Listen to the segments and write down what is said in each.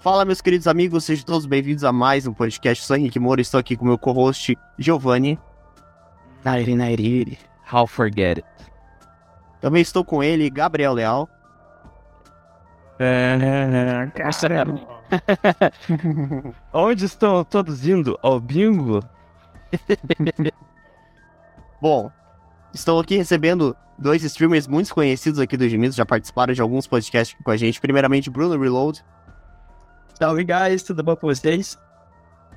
Fala, meus queridos amigos, sejam todos bem-vindos a mais um podcast. Eu sou Henrique Moura, estou aqui com meu co-host Giovanni. Nairi, Nairi, how forget it. Também estou com ele, Gabriel Leal. Onde estão todos indo? Ao bingo? Bom, estou aqui recebendo dois streamers muito conhecidos aqui do Gemidos, já participaram de alguns podcasts com a gente. Primeiramente, Bruno Reload. Salve, guys, tudo bom com vocês?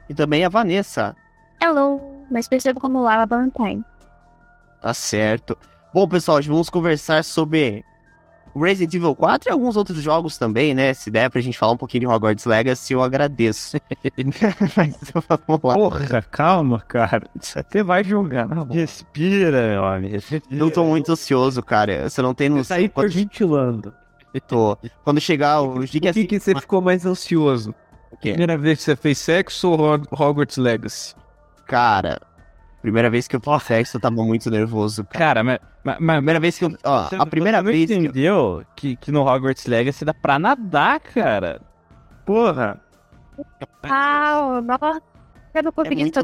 E também a Vanessa. Hello, mas percebo como Lava Valentine. Tá certo. Bom, pessoal, hoje vamos conversar sobre Resident Evil 4 e alguns outros jogos também, né? Se der pra gente falar um pouquinho de Hogwarts Legacy, eu agradeço. Mas vamos lá. Porra, calma, cara. Você vai jogar. Respira, meu amigo. Respira. Eu tô muito ansioso, cara. Você não tem Você noção. tá Quando, hiperventilando. Tô. Quando chegar o Por diga que, assim. que você ficou mais ansioso? Primeira vez que você fez sexo ou Hog- Hogwarts Legacy? Cara, primeira vez que eu fiz sexo, eu tava muito nervoso. Cara. Cara, mas. mas, mas Primeira vez que eu. Ó, você- a primeira você não vez. que eu- entendeu que, que no Hogwarts Legacy dá pra nadar, cara. Porra. Ah, nossa. Eu não consegui muito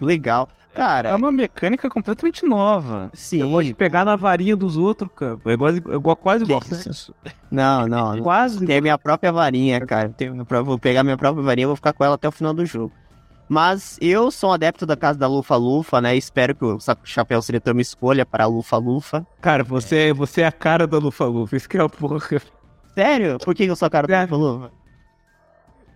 Legal. É Cara, uma mecânica completamente nova. sim. Eu vou te pegar na varinha dos outros, cara. É igual, é igual quase igual Que sexo. Não, não. Quase Tem a minha própria varinha, cara. Tenho Vou pegar minha própria varinha e vou ficar com ela até o final do jogo. Mas eu sou um adepto da casa da Lufa Lufa, né? Espero que o Chapéu Seletor me escolha para a Lufa Lufa. Cara, você, você é a cara da Lufa Lufa. Isso que é a porra. Sério? Por que eu sou a cara da É. Lufa Lufa?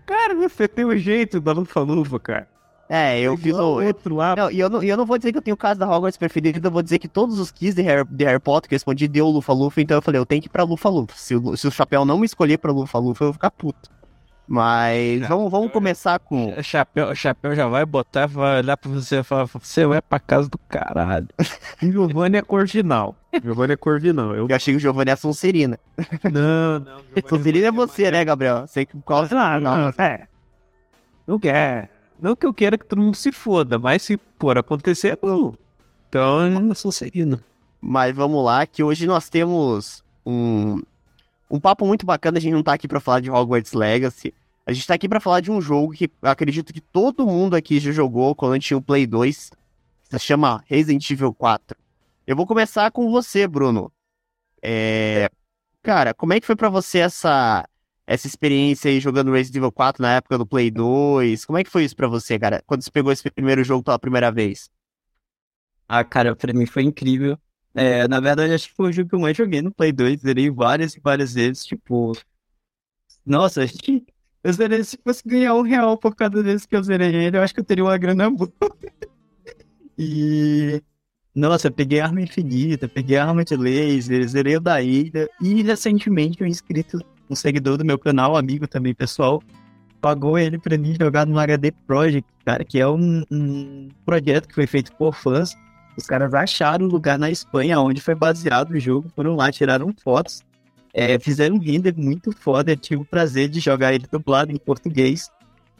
Cara, você tem o jeito da Lufa Lufa, cara. É, eu fiz Igual o. o outro lá. Não, e eu não, eu não vou dizer que eu tenho casa da Hogwarts preferida, eu vou dizer que todos os keys de Harry, de Harry Potter que eu respondi deu Lufa Lufa, então eu falei, eu tenho que ir pra Lufa Lufa. Se o, se o Chapéu não me escolher pra Lufa Lufa, eu vou ficar puto. Mas vamos, vamos começar com. O chapéu, o chapéu já vai botar, vai olhar pra você e falar: Você vai pra casa do caralho. Giovanni é corvinal. Giovanni é corvinal. Eu... Eu achei que o Giovanni é a Sonserina. Não, não. Sonserina é você, né, Gabriel? Sei que qual. Ah, não, é. Não quer. Não que eu queira que todo mundo se foda, mas se for acontecer, não. Então, eu não sou serino. Mas vamos lá, que hoje nós temos um, um papo muito bacana. A gente não tá aqui pra falar de Hogwarts Legacy. A gente tá aqui pra falar de um jogo que acredito que todo mundo aqui já jogou quando a gente tinha o Play 2. Se chama Resident Evil 4. Eu vou começar com você, Bruno. É... Cara, como é que foi pra você essa, essa experiência aí jogando Resident Evil 4 na época do Play 2? Como é que foi isso pra você, cara? Quando você pegou esse primeiro jogo pela primeira vez? Ah, cara, pra mim foi incrível. É, na verdade, acho que foi o jogo que eu mais joguei no Play 2. Zerei várias e várias vezes, tipo... Nossa, eu zerei, se fosse ganhar um real por cada vez que eu zerei ele, eu acho que eu teria uma grana boa. E... Nossa, eu peguei arma infinita, peguei arma de laser, zerei o da ilha. E recentemente um inscrito, um seguidor do meu canal, amigo também, pessoal, pagou ele pra mim jogar no HD Project, cara, que é um, um projeto que foi feito por fãs. Os caras acharam um lugar na Espanha onde foi baseado o jogo, foram lá, tiraram fotos, é, fizeram um render muito foda. Eu tive o prazer de jogar ele dublado em português.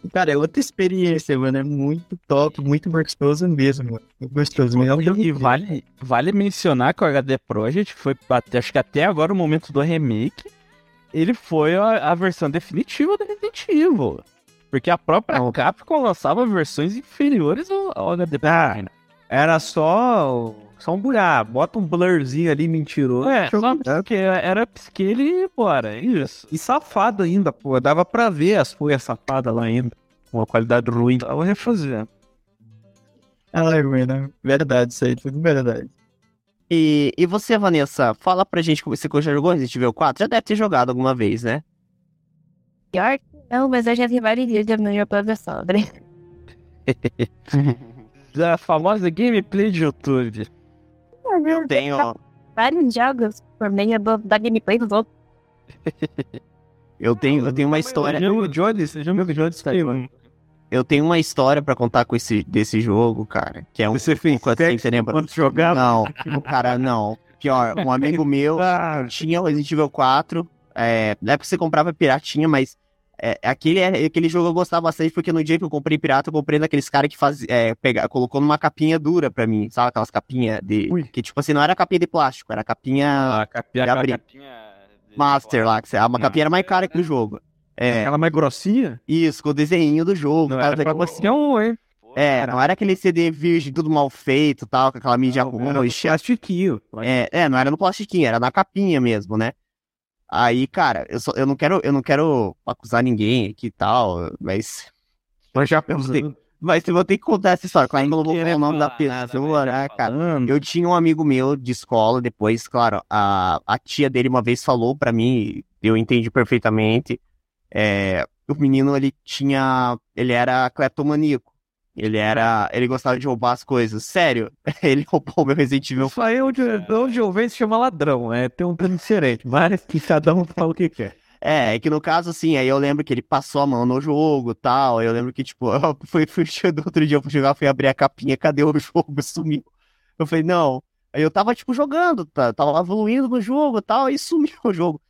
E, cara, é outra experiência, mano. É muito top, muito gostoso mesmo, mano. Gostoso mesmo. E incrível. vale, vale mencionar que o HD Project foi, até, acho que até agora o momento do remake, ele foi a, a versão definitiva do Resident Evil. Porque a própria Não. Capcom lançava versões inferiores ao, ao HD Ah. Era só, só um buraco. Bota um blurzinho ali mentiroso. É, só porque era upscale e bora, é isso. E safado ainda, pô. Dava pra ver as folhas safadas lá ainda. Com uma qualidade ruim. Tava refazendo. Ai, mano. Verdade, isso aí, tudo verdade. E, e você, Vanessa, fala pra gente como você já jogou Resident Evil 4? Já deve ter jogado alguma vez, né? Pior que não, mas eu já vi vários vídeos da minha própria sogra. Da famosa gameplay de YouTube. Eu tenho. Vários jogos por meio do- da gameplay dos outros. Eu tenho, eu tenho uma história. Jogo de Jones, jogo de Jones, mano. Eu tenho uma história pra contar com esse desse jogo, cara. Que é um. Você fez pouco assim, você lembra? enquanto jogava? Não, cara, não. Pior, um amigo meu Ah, tinha o Resident Evil 4. É, na época você comprava piratinha, mas é, aquele, aquele jogo eu gostava bastante porque no dia que eu comprei pirata, eu comprei daqueles caras que faz, é, pega, colocou numa capinha dura pra mim, sabe? Aquelas capinhas de. Ui. Que tipo assim, não era capinha de plástico, era capinha A capinha, abri. capinha de- Master lá. Que você, uma Não. capinha era mais cara que o jogo. É, Aquela mais grossinha? isso, com o desenho do jogo. Não era pra qualquer um, hein? É, não era aquele CD virgem, tudo mal feito tal, com aquela mídia Não, ruim. plastiquinho. É, é, não era no plastiquinho, era na capinha mesmo, né? Aí, cara, eu, só, eu não quero, eu não quero acusar ninguém aqui e tal, mas. Mas já pensei. Mas eu vou ter que contar essa história. Claro não vou falar o nome da nada, pessoa, velho, né, cara? Eu tinha um amigo meu de escola, depois, claro, a, a tia dele uma vez falou pra mim, eu entendi perfeitamente. É, o menino, ele tinha. Ele era cleptomaníaco. Ele era. Ele gostava de roubar as coisas. Sério, ele roubou meu Resident Evil Isso aí onde, onde eu vejo se chama ladrão, é tem um termo diferente, mas que cada um fala o que quer. É, é que no caso, assim, aí eu lembro que ele passou a mão no jogo e tal. aí Eu lembro que, tipo, eu fui, fui do outro dia eu fui jogar, fui abrir a capinha, cadê o jogo? Sumiu. Eu falei, não. Aí eu tava, tipo, jogando, tá, tava evoluindo no jogo e tal, aí sumiu o jogo.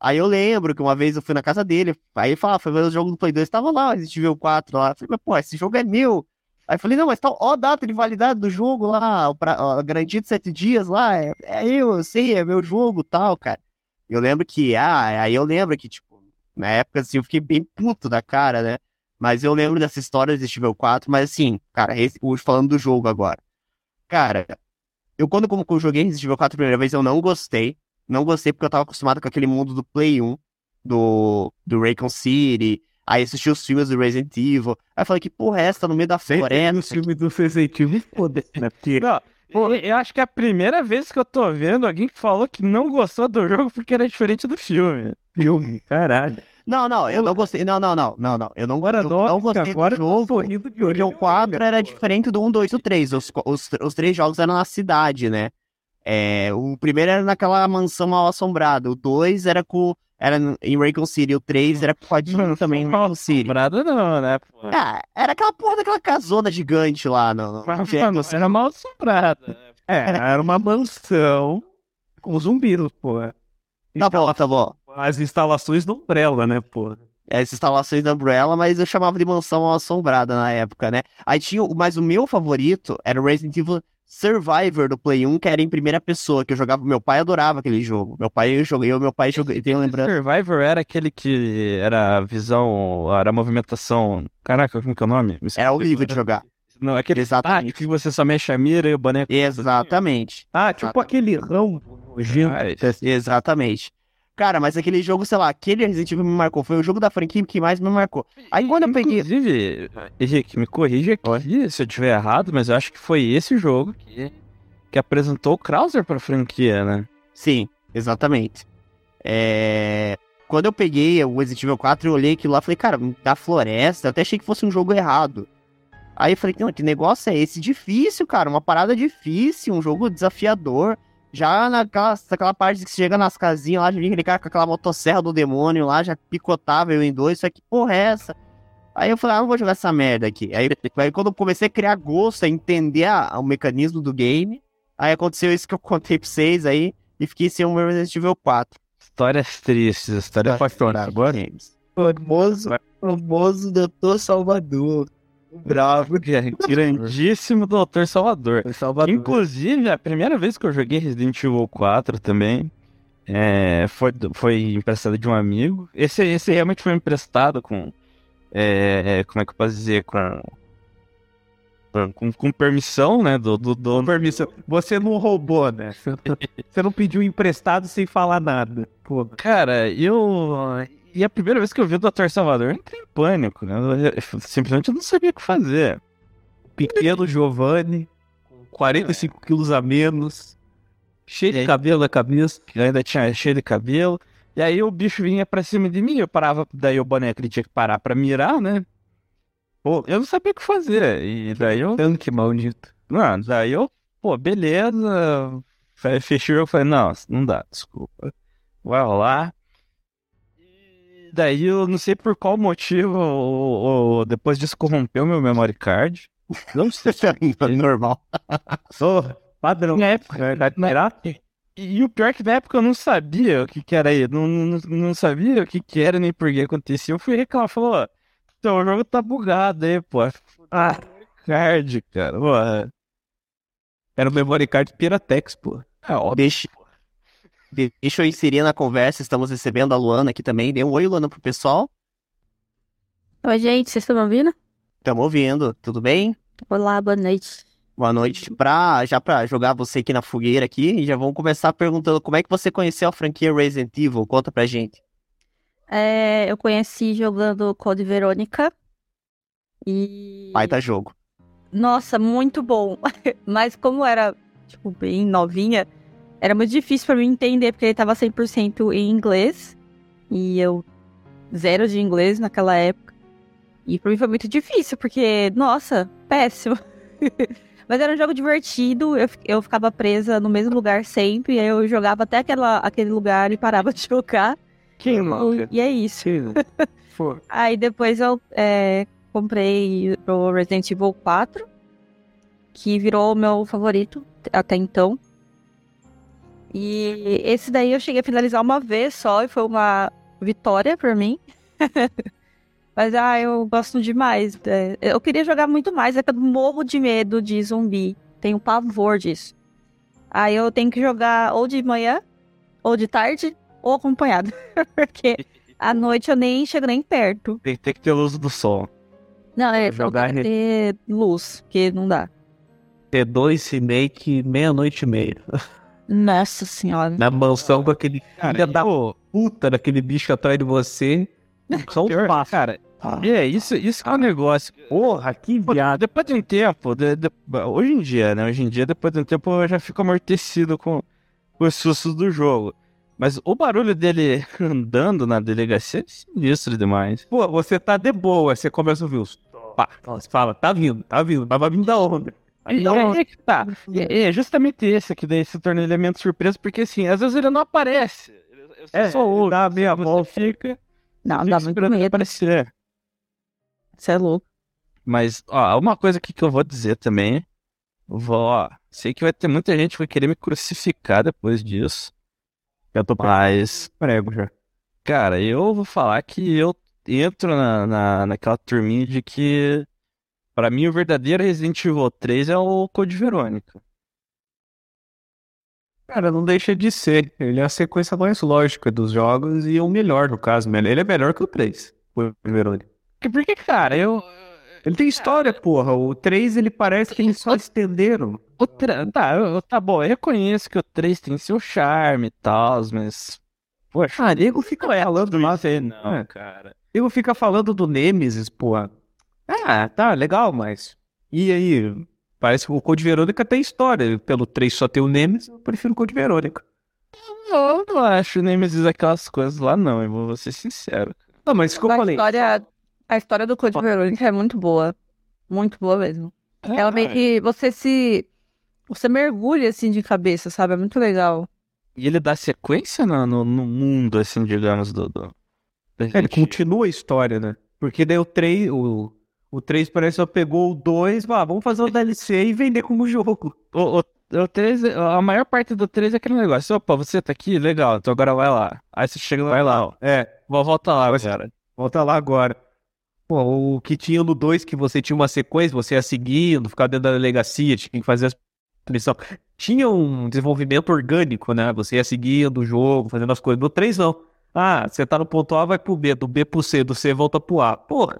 Aí eu lembro que uma vez eu fui na casa dele, aí ele falava, foi ver o jogo do Play 2, tava lá, Resident Evil 4 lá. Eu falei, mas pô, esse jogo é meu. Aí eu falei, não, mas tá, ó a data de validade do jogo lá, o pra, ó, a garantia de sete dias lá, é, é eu, eu sei, é meu jogo tal, cara. Eu lembro que, ah, aí eu lembro que, tipo, na época, assim, eu fiquei bem puto da cara, né? Mas eu lembro dessa história Resident Evil 4, mas assim, cara, esse, hoje falando do jogo agora. Cara, eu quando eu joguei Resident Evil 4 a primeira vez, eu não gostei. Não gostei porque eu tava acostumado com aquele mundo do Play 1, do, do Raycon City, aí assisti os filmes do Resident Evil. Aí falei, que porra é essa, tá no meio da floresta? filme do Resident Evil, foda-se, né? Porque Não, eu, eu acho que é a primeira vez que eu tô vendo alguém que falou que não gostou do jogo porque era diferente do filme. filme, caralho. Não, não, eu não gostei. Não, não, não, não, não. Eu não, Agora, eu não gostei agora do jogo. eu tô de hoje. Porque o 4 era diferente do 1, 2 e o 3. Os, os, os três jogos eram na cidade, né? É, o primeiro era naquela mansão mal assombrada. O 2 era com. Era em Raycon City. O 3 era com Jill também em Raycon City. Assombrado não, né? Pô. Ah, era aquela porra daquela casona gigante lá. No, Mas, mano, era mal assombrado. É, era uma mansão com zumbis, pô. Tá bom, tá bom. As instalações da Umbrella, né, pô? As instalações da Umbrella, mas eu chamava de mansão mal assombrada na época, né? Aí tinha. o- Mas o meu favorito era o Resident Evil Survivor do Play 1, que era em primeira pessoa, que eu jogava. Meu pai adorava aquele jogo. Meu pai, eu joguei, eu, meu pai joguei, tenho lembrança. Survivor era aquele que era a visão, era a movimentação. Caraca, como que é o nome? Me Era horrível de jogar. Não, aquele Exatamente. ah, que você só mexe a mira e o boneco. Exatamente. Ah, tipo aquele ramo nojento. Ah, Exatamente. Cara, mas aquele jogo, sei lá, aquele Resident Evil me marcou. Foi o jogo da franquia que mais me marcou. Aí quando eu peguei. Inclusive, Henrique, me corrija aqui se eu estiver errado, mas eu acho que foi esse jogo que, que apresentou o Krauser pra franquia, né? Sim, exatamente. É... Quando eu peguei o Resident Evil 4, eu olhei aquilo lá e falei, cara, da floresta, eu até achei que fosse um jogo errado. Aí eu falei, não, que negócio é esse? Difícil, cara, uma parada difícil, um jogo desafiador. Já naquela, naquela parte que você chega nas casinhas lá, já vinha aquele cara com aquela motosserra do demônio lá, já picotava eu em dois, só que porra é essa? Aí eu falei, ah, não vou jogar essa merda aqui. Aí, aí quando eu comecei a criar gosto, a entender a- o mecanismo do game, aí aconteceu isso que eu contei pra vocês aí, e fiquei sem o meu Resident Evil 4. Histórias tristes, história Tá. apaixonada. Agora. Famoso, famoso Doutor Salvador. Bravo. grandíssimo Doutor Salvador. Salvador. Inclusive, a primeira vez que eu joguei Resident Evil 4 também é, foi, foi emprestado de um amigo. Esse, esse realmente foi emprestado com. é, é, como é que eu posso dizer? Com. Com, com permissão, né? Do, do dono. Permissão. Você não roubou, né? Você não pediu emprestado sem falar nada. Pô, Cara, eu. E a primeira vez que eu vi o Dr. Salvador, eu entrei em pânico, né? Eu- simplesmente eu não sabia o que fazer. pequeno Giovanni, com 45 quilos a menos, cheio de cabelo na cabeça. Eu ainda tinha cheio de cabelo. E aí o bicho vinha pra cima de mim, eu parava, daí o boneco ele tinha que parar pra mirar, né? Pô, eu não sabia o que fazer. E daí eu. Tanque maldito. Mano, daí eu, pô, beleza. Fe- Fechei o jogo falei, não, não dá, desculpa. Vai rolar. E daí eu não sei por qual motivo, o- o- depois disso corrompeu meu memory card. Não sei. Normal. Ô, padrão. Na época, Verdade, pirata? E, o pior é que na época eu não sabia o que que era aí, não, não, não sabia o que que era nem por que acontecia. Eu fui reclamar, falou, ó, então o jogo tá bugado aí, pô. Ah, card, cara, pô. é- Era o memory card Piratex, pô. É óbvio. Deixa, deixa eu inserir na conversa, estamos recebendo a Luana aqui também. Dê um oi, Luana, pro pessoal. Oi, gente, vocês estão me ouvindo? Tamo ouvindo, tudo bem? Olá, boa noite. Boa noite. Pra, já pra jogar você aqui na fogueira aqui, já vamos começar perguntando como é que você conheceu a franquia Resident Evil? Conta pra gente. É, eu conheci jogando Code Verônica. E. Baita jogo. Nossa, muito bom. Mas como era, tipo, bem novinha, era muito difícil pra mim entender, porque ele tava 100% em inglês. E eu, zero de inglês naquela época. E pra mim foi muito difícil, porque, nossa, péssimo. Mas era um jogo divertido, eu, eu ficava presa no mesmo lugar sempre, aí eu jogava até aquela, aquele lugar e parava de jogar. Que louco. E é isso. Aí depois eu é, comprei o Resident Evil 4, que virou o meu favorito até então. E esse daí eu cheguei a finalizar uma vez só e foi uma vitória pra mim. Mas ah, eu gosto demais. é, eu queria jogar muito mais, é que eu morro de medo de zumbi. Tenho pavor disso. Aí eu tenho que jogar ou de manhã, ou de tarde, ou acompanhado. Porque à noite eu nem chego nem perto. Tem, tem que ter luz do sol. Não, é Jogar jogar ter luz, porque não dá. T2 Remake meia-noite e meia. Nossa senhora. Na mansão com aquele filho da pô, puta daquele bicho atrás de você. Só um passo. cara, é, isso, isso que é um negócio. Porra, que viado. depois de um tempo, de- de- hoje em dia, né? Hoje em dia, depois de um tempo, eu já fico amortecido com, com os sustos do jogo. Mas o barulho dele andando na delegacia é sinistro demais. Pô, você tá de boa, você começa a ouvir os. Pá, você fala, tá vindo, tá vindo, mas vai vir da onda. E onda. é, é que tá. É, é justamente esse que daí se torna elemento surpresa, porque assim, às vezes ele não aparece. Você É, só ouve. dá meia você volta. fica, Não, fica dá muito medo. aparecer. Você é louco. Mas, ó, uma coisa aqui que eu vou dizer também. eu Vou, ó, sei que vai ter muita gente que vai querer me crucificar depois disso. Eu tô Mas, prego já. cara, eu vou falar que eu entro na, na, naquela turminha de que, pra mim, o verdadeiro Resident Evil 3 é o Code Verônica. Cara, não deixa de ser. Ele é a sequência mais lógica dos jogos e o melhor, no caso. Ele é melhor que o 3, o Verônica. Porque, cara, eu. Ele tem história, porra. O 3, ele parece que eles só estenderam. O. Tá, eu- tá bom, eu reconheço que o 3 tem seu charme e tal, mas. Poxa, Ah, nego fica falando lá. não, É. cara. Nego fica falando do Nemesis, porra. Ah, tá, legal, mas. E aí? Parece que o Code Verônica tem história. Pelo 3 só tem o Nemesis, eu prefiro o Code Verônica. Eu não acho Nemesis aquelas coisas lá, não, eu vou ser sincero. Não, mas que eu a falei. história, a história do Code Verônica é muito boa. Muito boa mesmo. Ela meio que você se. Você mergulha assim de cabeça, sabe? É muito legal. E ele dá sequência no, no, no mundo, assim, digamos, do. do... É, ele continua a história, né? Porque daí o 3, o, o 3 parece só pegou o 2, ah, vamos fazer o DLC e vender como jogo. O, o, o 3, a maior parte do 3 é aquele negócio. Opa, você tá aqui? Legal, então agora vai lá. Aí você chega lá, vai lá, ó. É, Vou voltar lá, cara. volta lá agora. Pô, o que tinha no 2 que você tinha uma sequência, você ia seguindo, ficar dentro da delegacia, tinha que fazer as missões. Tinha um desenvolvimento orgânico, né? Você ia seguindo o jogo, fazendo as coisas. No 3 não. Ah, você tá no ponto A, vai pro B, do B pro C, do C volta pro A. Porra,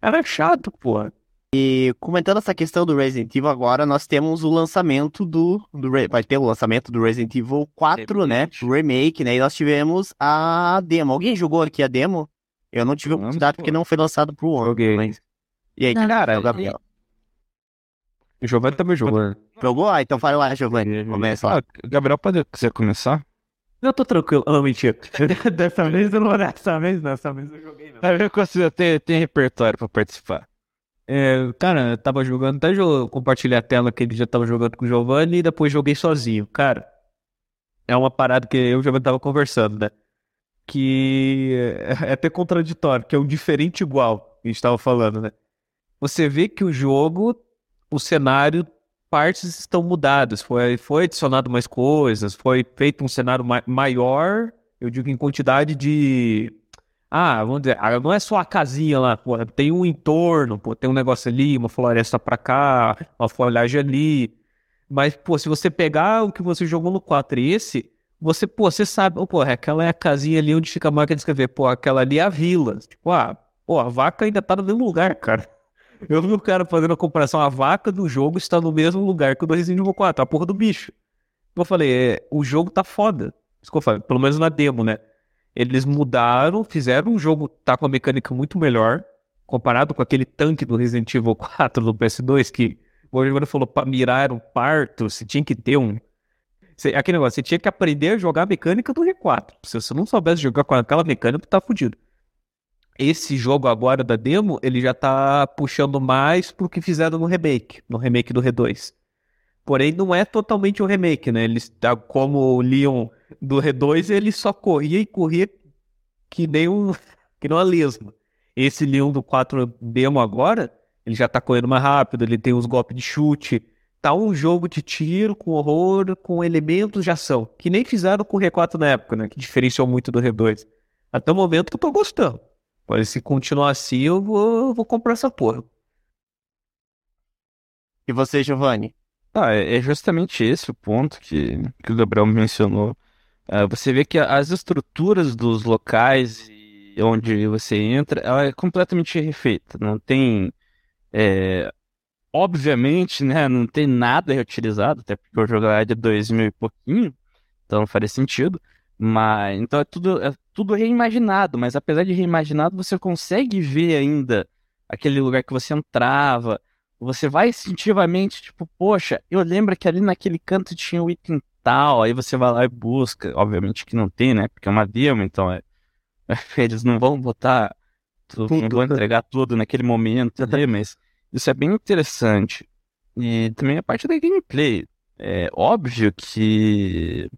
era chato, porra. E comentando essa questão do Resident Evil agora, nós temos o lançamento do, do vai ter o lançamento do Resident Evil 4, né? Remake. O remake, né? E nós tivemos a demo. Alguém jogou aqui a demo? Eu não tive oportunidade porque não foi lançado pro One. Joguei. Mas... E aí, cara, o Gabriel. O Giovanni também jogou. Jogou? Ah, então fala lá, Giovanni. Começa lá. Ah, Gabriel, pode quiser começar? Eu tô tranquilo. Ah, Não, mentira. dessa vez eu não dessa vez, não, dessa vez eu joguei não. Tá vendo que você tem, tem repertório pra participar. É, cara, eu tava jogando, até jo- compartilhei a tela que ele já tava jogando com o Giovanni e depois joguei sozinho. Cara, é uma parada que eu e o Giovanni tava conversando, né? Que é, é até contraditório, que é um diferente igual, que a gente tava falando, né? Você vê que o jogo, o cenário, partes estão mudadas. Foi, foi adicionado mais coisas, foi feito um cenário ma- maior, eu digo em quantidade de ah, vamos dizer, ah, não é só a casinha lá, pô, tem um entorno, pô, tem um negócio ali, uma floresta pra cá, uma folhagem ali. Mas, pô, se você pegar o que você jogou no 4 e esse, você, pô, você sabe, pô, aquela é a casinha ali onde fica a marca de escrever, pô, aquela ali é a vila. Tipo, ah, Pô, a vaca ainda tá no mesmo lugar, cara. Eu vi o cara fazendo a comparação, a vaca do jogo está no mesmo lugar que o do Resident Evil 4, a porra do bicho. Eu falei, é, o jogo tá foda. Pelo menos na demo, né? Eles mudaram, fizeram um jogo tá com uma mecânica muito melhor, comparado com aquele tanque do Resident Evil 4 do PS2, que o Oliveira falou, pra mirar um parto, você tinha que ter um. Você, aquele negócio, você tinha que aprender a jogar a mecânica do R4. Se você não soubesse jogar com aquela mecânica, tá fudido esse jogo agora da demo, ele já tá puxando mais pro que fizeram no remake, no remake do R2. Porém, não é totalmente um remake, né? Eles, tá, como o Leon do R2, ele só corria e corria que nem um, que nem uma lesma. Esse Leon do 4 demo agora, ele já tá correndo mais rápido, ele tem os golpes de chute. Tá um jogo de tiro com horror, com elementos de ação, que nem fizeram com o R4 na época, né? Que diferenciou muito do R2. Até o momento eu tô gostando. Mas se continuar assim, eu vou, eu vou comprar essa porra. E você, Giovanni? Ah, é justamente esse o ponto que, que o Gabriel mencionou. Uh, você vê que as estruturas dos locais onde você entra, ela é completamente refeita. Não tem. É, obviamente, né? Não tem nada reutilizado, até porque o jogo é de 2000 e pouquinho, então não faria sentido. Mas então é tudo, é tudo reimaginado, mas apesar de reimaginado, você consegue ver ainda aquele lugar que você entrava. Você vai instintivamente, tipo, poxa, eu lembro que ali naquele canto tinha o item tal, aí você vai lá e busca. Obviamente que não tem, né? Porque é uma demo, então é... eles não vão botar, tudo, não vão entregar tudo naquele momento, né? mas isso é bem interessante. E também a parte da gameplay. É óbvio que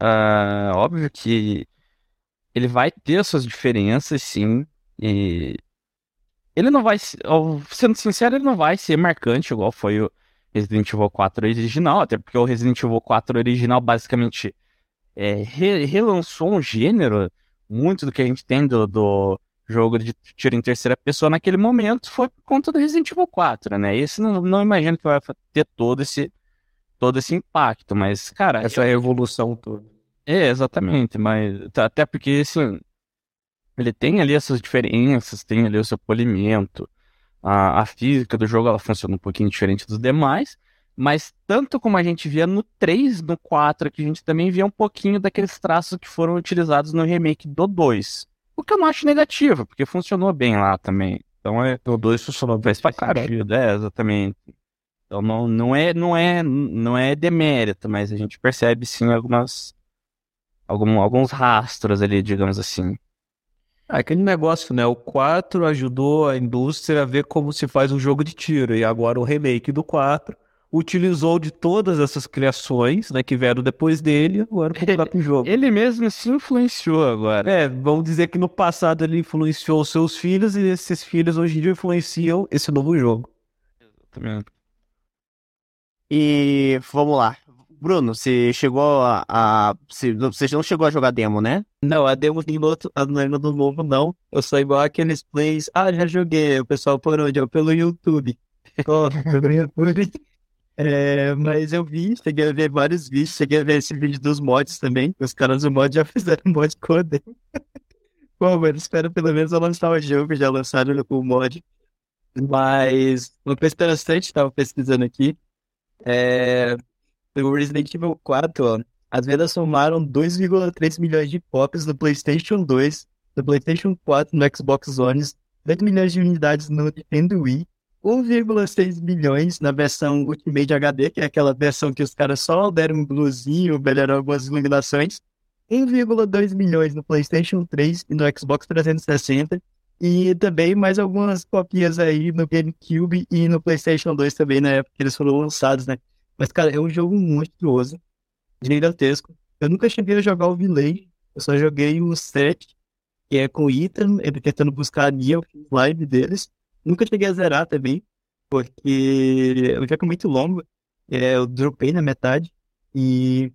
Uh, óbvio que ele vai ter suas diferenças, sim. E ele não vai, sendo sincero, ele não vai ser marcante igual foi o Resident Evil 4 original, até porque o Resident Evil 4 original basicamente é, re relançou um gênero. Muito do que a gente tem do, do jogo de tiro em terceira pessoa naquele momento foi por conta do Resident Evil 4, né? Esse não, não imagino que vai ter todo esse todo esse impacto, mas, cara. Essa eu... evolução toda. É, exatamente, mas até porque, assim, ele tem ali essas diferenças, tem ali o seu polimento, a, a física do jogo ela funciona um pouquinho diferente dos demais, mas tanto como a gente via no 3, no 4, que a gente também via um pouquinho daqueles traços que foram utilizados no remake do 2. O que eu não acho negativo, porque funcionou bem lá também. Então é. O 2 funcionou bem pra caralho. É, exatamente. Então não, não, é, não, é, não é demérito, mas a gente percebe sim algumas, algum, alguns rastros ali, digamos assim. É aquele negócio, né? O 4 ajudou a indústria a ver como se faz um jogo de tiro. E agora o remake do 4 utilizou de todas essas criações, né, que vieram depois dele, agora pro próprio jogo. Ele mesmo se influenciou agora. É, vamos dizer que no passado ele influenciou os seus filhos e esses filhos hoje em dia influenciam esse novo jogo. Exatamente. E vamos lá. Bruno, você chegou a. a você, você não chegou a jogar demo, né? Não, a demo do outro, a demo do novo não. Eu sou igual aqueles plays. Ah, já joguei. O pessoal por onde? Eu pelo YouTube. Oh, pelo YouTube. É, mas eu vi, cheguei a ver vários vídeos, cheguei a ver esse vídeo dos mods também. Os caras do mod já fizeram mod com a demo. Pô, mano, espero pelo menos eu lançar o jogo, já lançaram o mod. Mas uma coisa interessante, estava pesquisando aqui, é, o Resident Evil 4, ó, as vendas somaram 2,3 milhões de copies no PlayStation 2, no PlayStation 4, no Xbox One, 2 milhões de unidades no Nintendo Wii, 1,6 milhões na versão Ultimate HD, que é aquela versão que os caras só deram um bluesinho, melhoraram algumas iluminações, 1,2 milhões no PlayStation 3 e no Xbox 360, e também mais algumas copias aí no GameCube e no PlayStation 2 também, na época que eles foram lançados, né? Mas, cara, é um jogo monstruoso, gigantesco. Eu nunca cheguei a jogar o Village, eu só joguei o 7, que é com o Ethan, ele tentando buscar a Nia, live deles. Nunca cheguei a zerar também, porque o jogo é muito longo, é, eu dropei na metade. E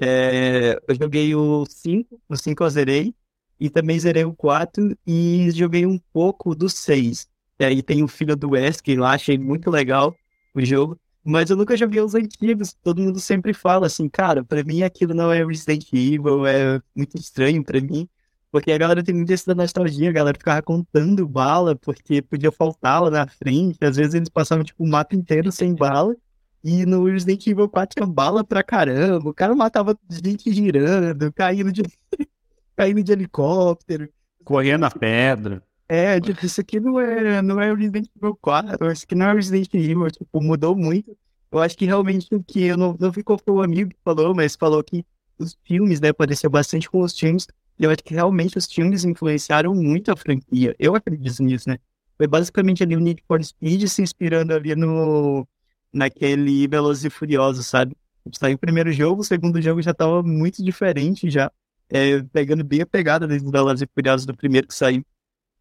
é, eu joguei o 5, o 5 eu zerei, e também zerei o 4 e joguei um pouco do 6. E aí tem o filho do Wesker lá, achei muito legal o jogo. Mas eu nunca joguei os antigos. Todo mundo sempre fala assim, cara, pra mim aquilo não é Resident Evil, é muito estranho pra mim. Porque a galera tem muito isso da nostalgia, a galera ficava contando bala, porque podia faltar lá na frente. Às vezes eles passavam, tipo, o mapa inteiro sem bala. E no Resident Evil 4 tinha bala pra caramba. O cara matava gente girando, caindo de, caindo de helicóptero. Correndo a pedra. É, tipo, isso aqui não é, não é o Resident Evil 4, isso aqui não é o Resident Evil, tipo, mudou muito. Eu acho que realmente o que eu não, não ficou foi o amigo que falou, mas falou que os filmes, né, pareceu bastante com os filmes. E eu acho que realmente os filmes influenciaram muito a franquia. Eu acredito nisso, né? Foi basicamente ali o Need for Speed se inspirando ali no naquele Velozes e Furiosos, sabe? Saiu o primeiro jogo, o segundo jogo já tava muito diferente já, é, pegando bem a pegada dos Velozes e Furiosos do primeiro que saiu.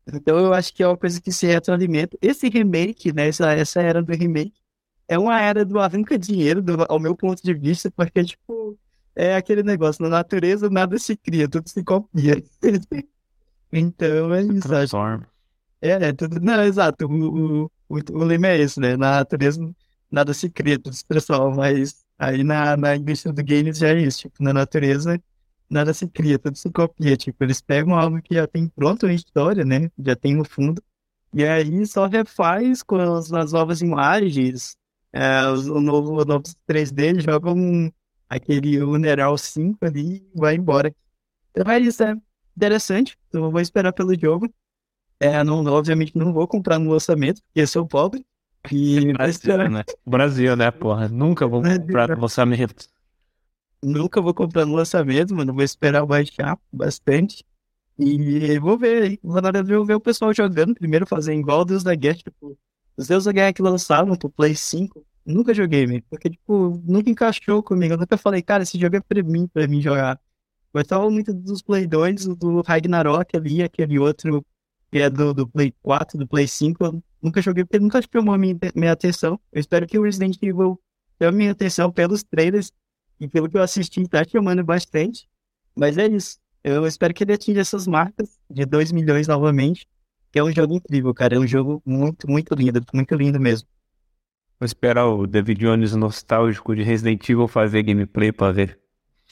Então eu acho que é uma coisa que se retroalimenta. Esse remake, né, essa, essa era do remake, é uma era do arranca dinheiro, do, ao meu ponto de vista, porque, tipo, é aquele negócio, na natureza nada se cria, tudo se copia. então é isso, acho. É, é tudo, não, exato, o, o, o, o lema é esse, né, na natureza nada se cria, tudo se transforma, mas aí na, na indústria do games já é isso, tipo, na natureza nada se cria, tudo se copia. Tipo, eles pegam algo que já tem pronto a história, né? Já tem no fundo. E aí só refaz com as, as novas imagens, é, os, o novo, o novo 3D, jogam aquele Uneral 5 ali e vai embora. Então é isso, é interessante. Eu vou esperar pelo jogo. É, não, obviamente não vou comprar no lançamento, porque eu sou pobre. E Brasil, né? Brasil, né, porra? Nunca vou comprar no lançamento. Nunca vou comprar no lançamento, mano. Vou esperar baixar bastante. E vou ver aí. Vou, ver o pessoal jogando. Primeiro fazer igual Deus da Guerra. Tipo, os Deus da Guerra que lançaram pro Play 5. Nunca joguei, mesmo. Porque, tipo, nunca encaixou comigo. Eu nunca falei, cara, esse jogo é pra mim, pra mim jogar. Gostava muito dos Play 2, do Ragnarok ali, aquele outro que é do, do Play 4, do Play 5. Eu nunca joguei porque nunca chamou minha, minha atenção. Eu espero que o Resident Evil chame minha atenção pelos trailers e pelo que eu assisti, tá chamando bastante. Mas é isso. Eu espero que ele atinja essas marcas de 2 milhões novamente. Que é um jogo incrível, cara. É um jogo muito, muito lindo. Muito lindo mesmo. Vou esperar o David Jones nostálgico de Resident Evil fazer gameplay pra ver.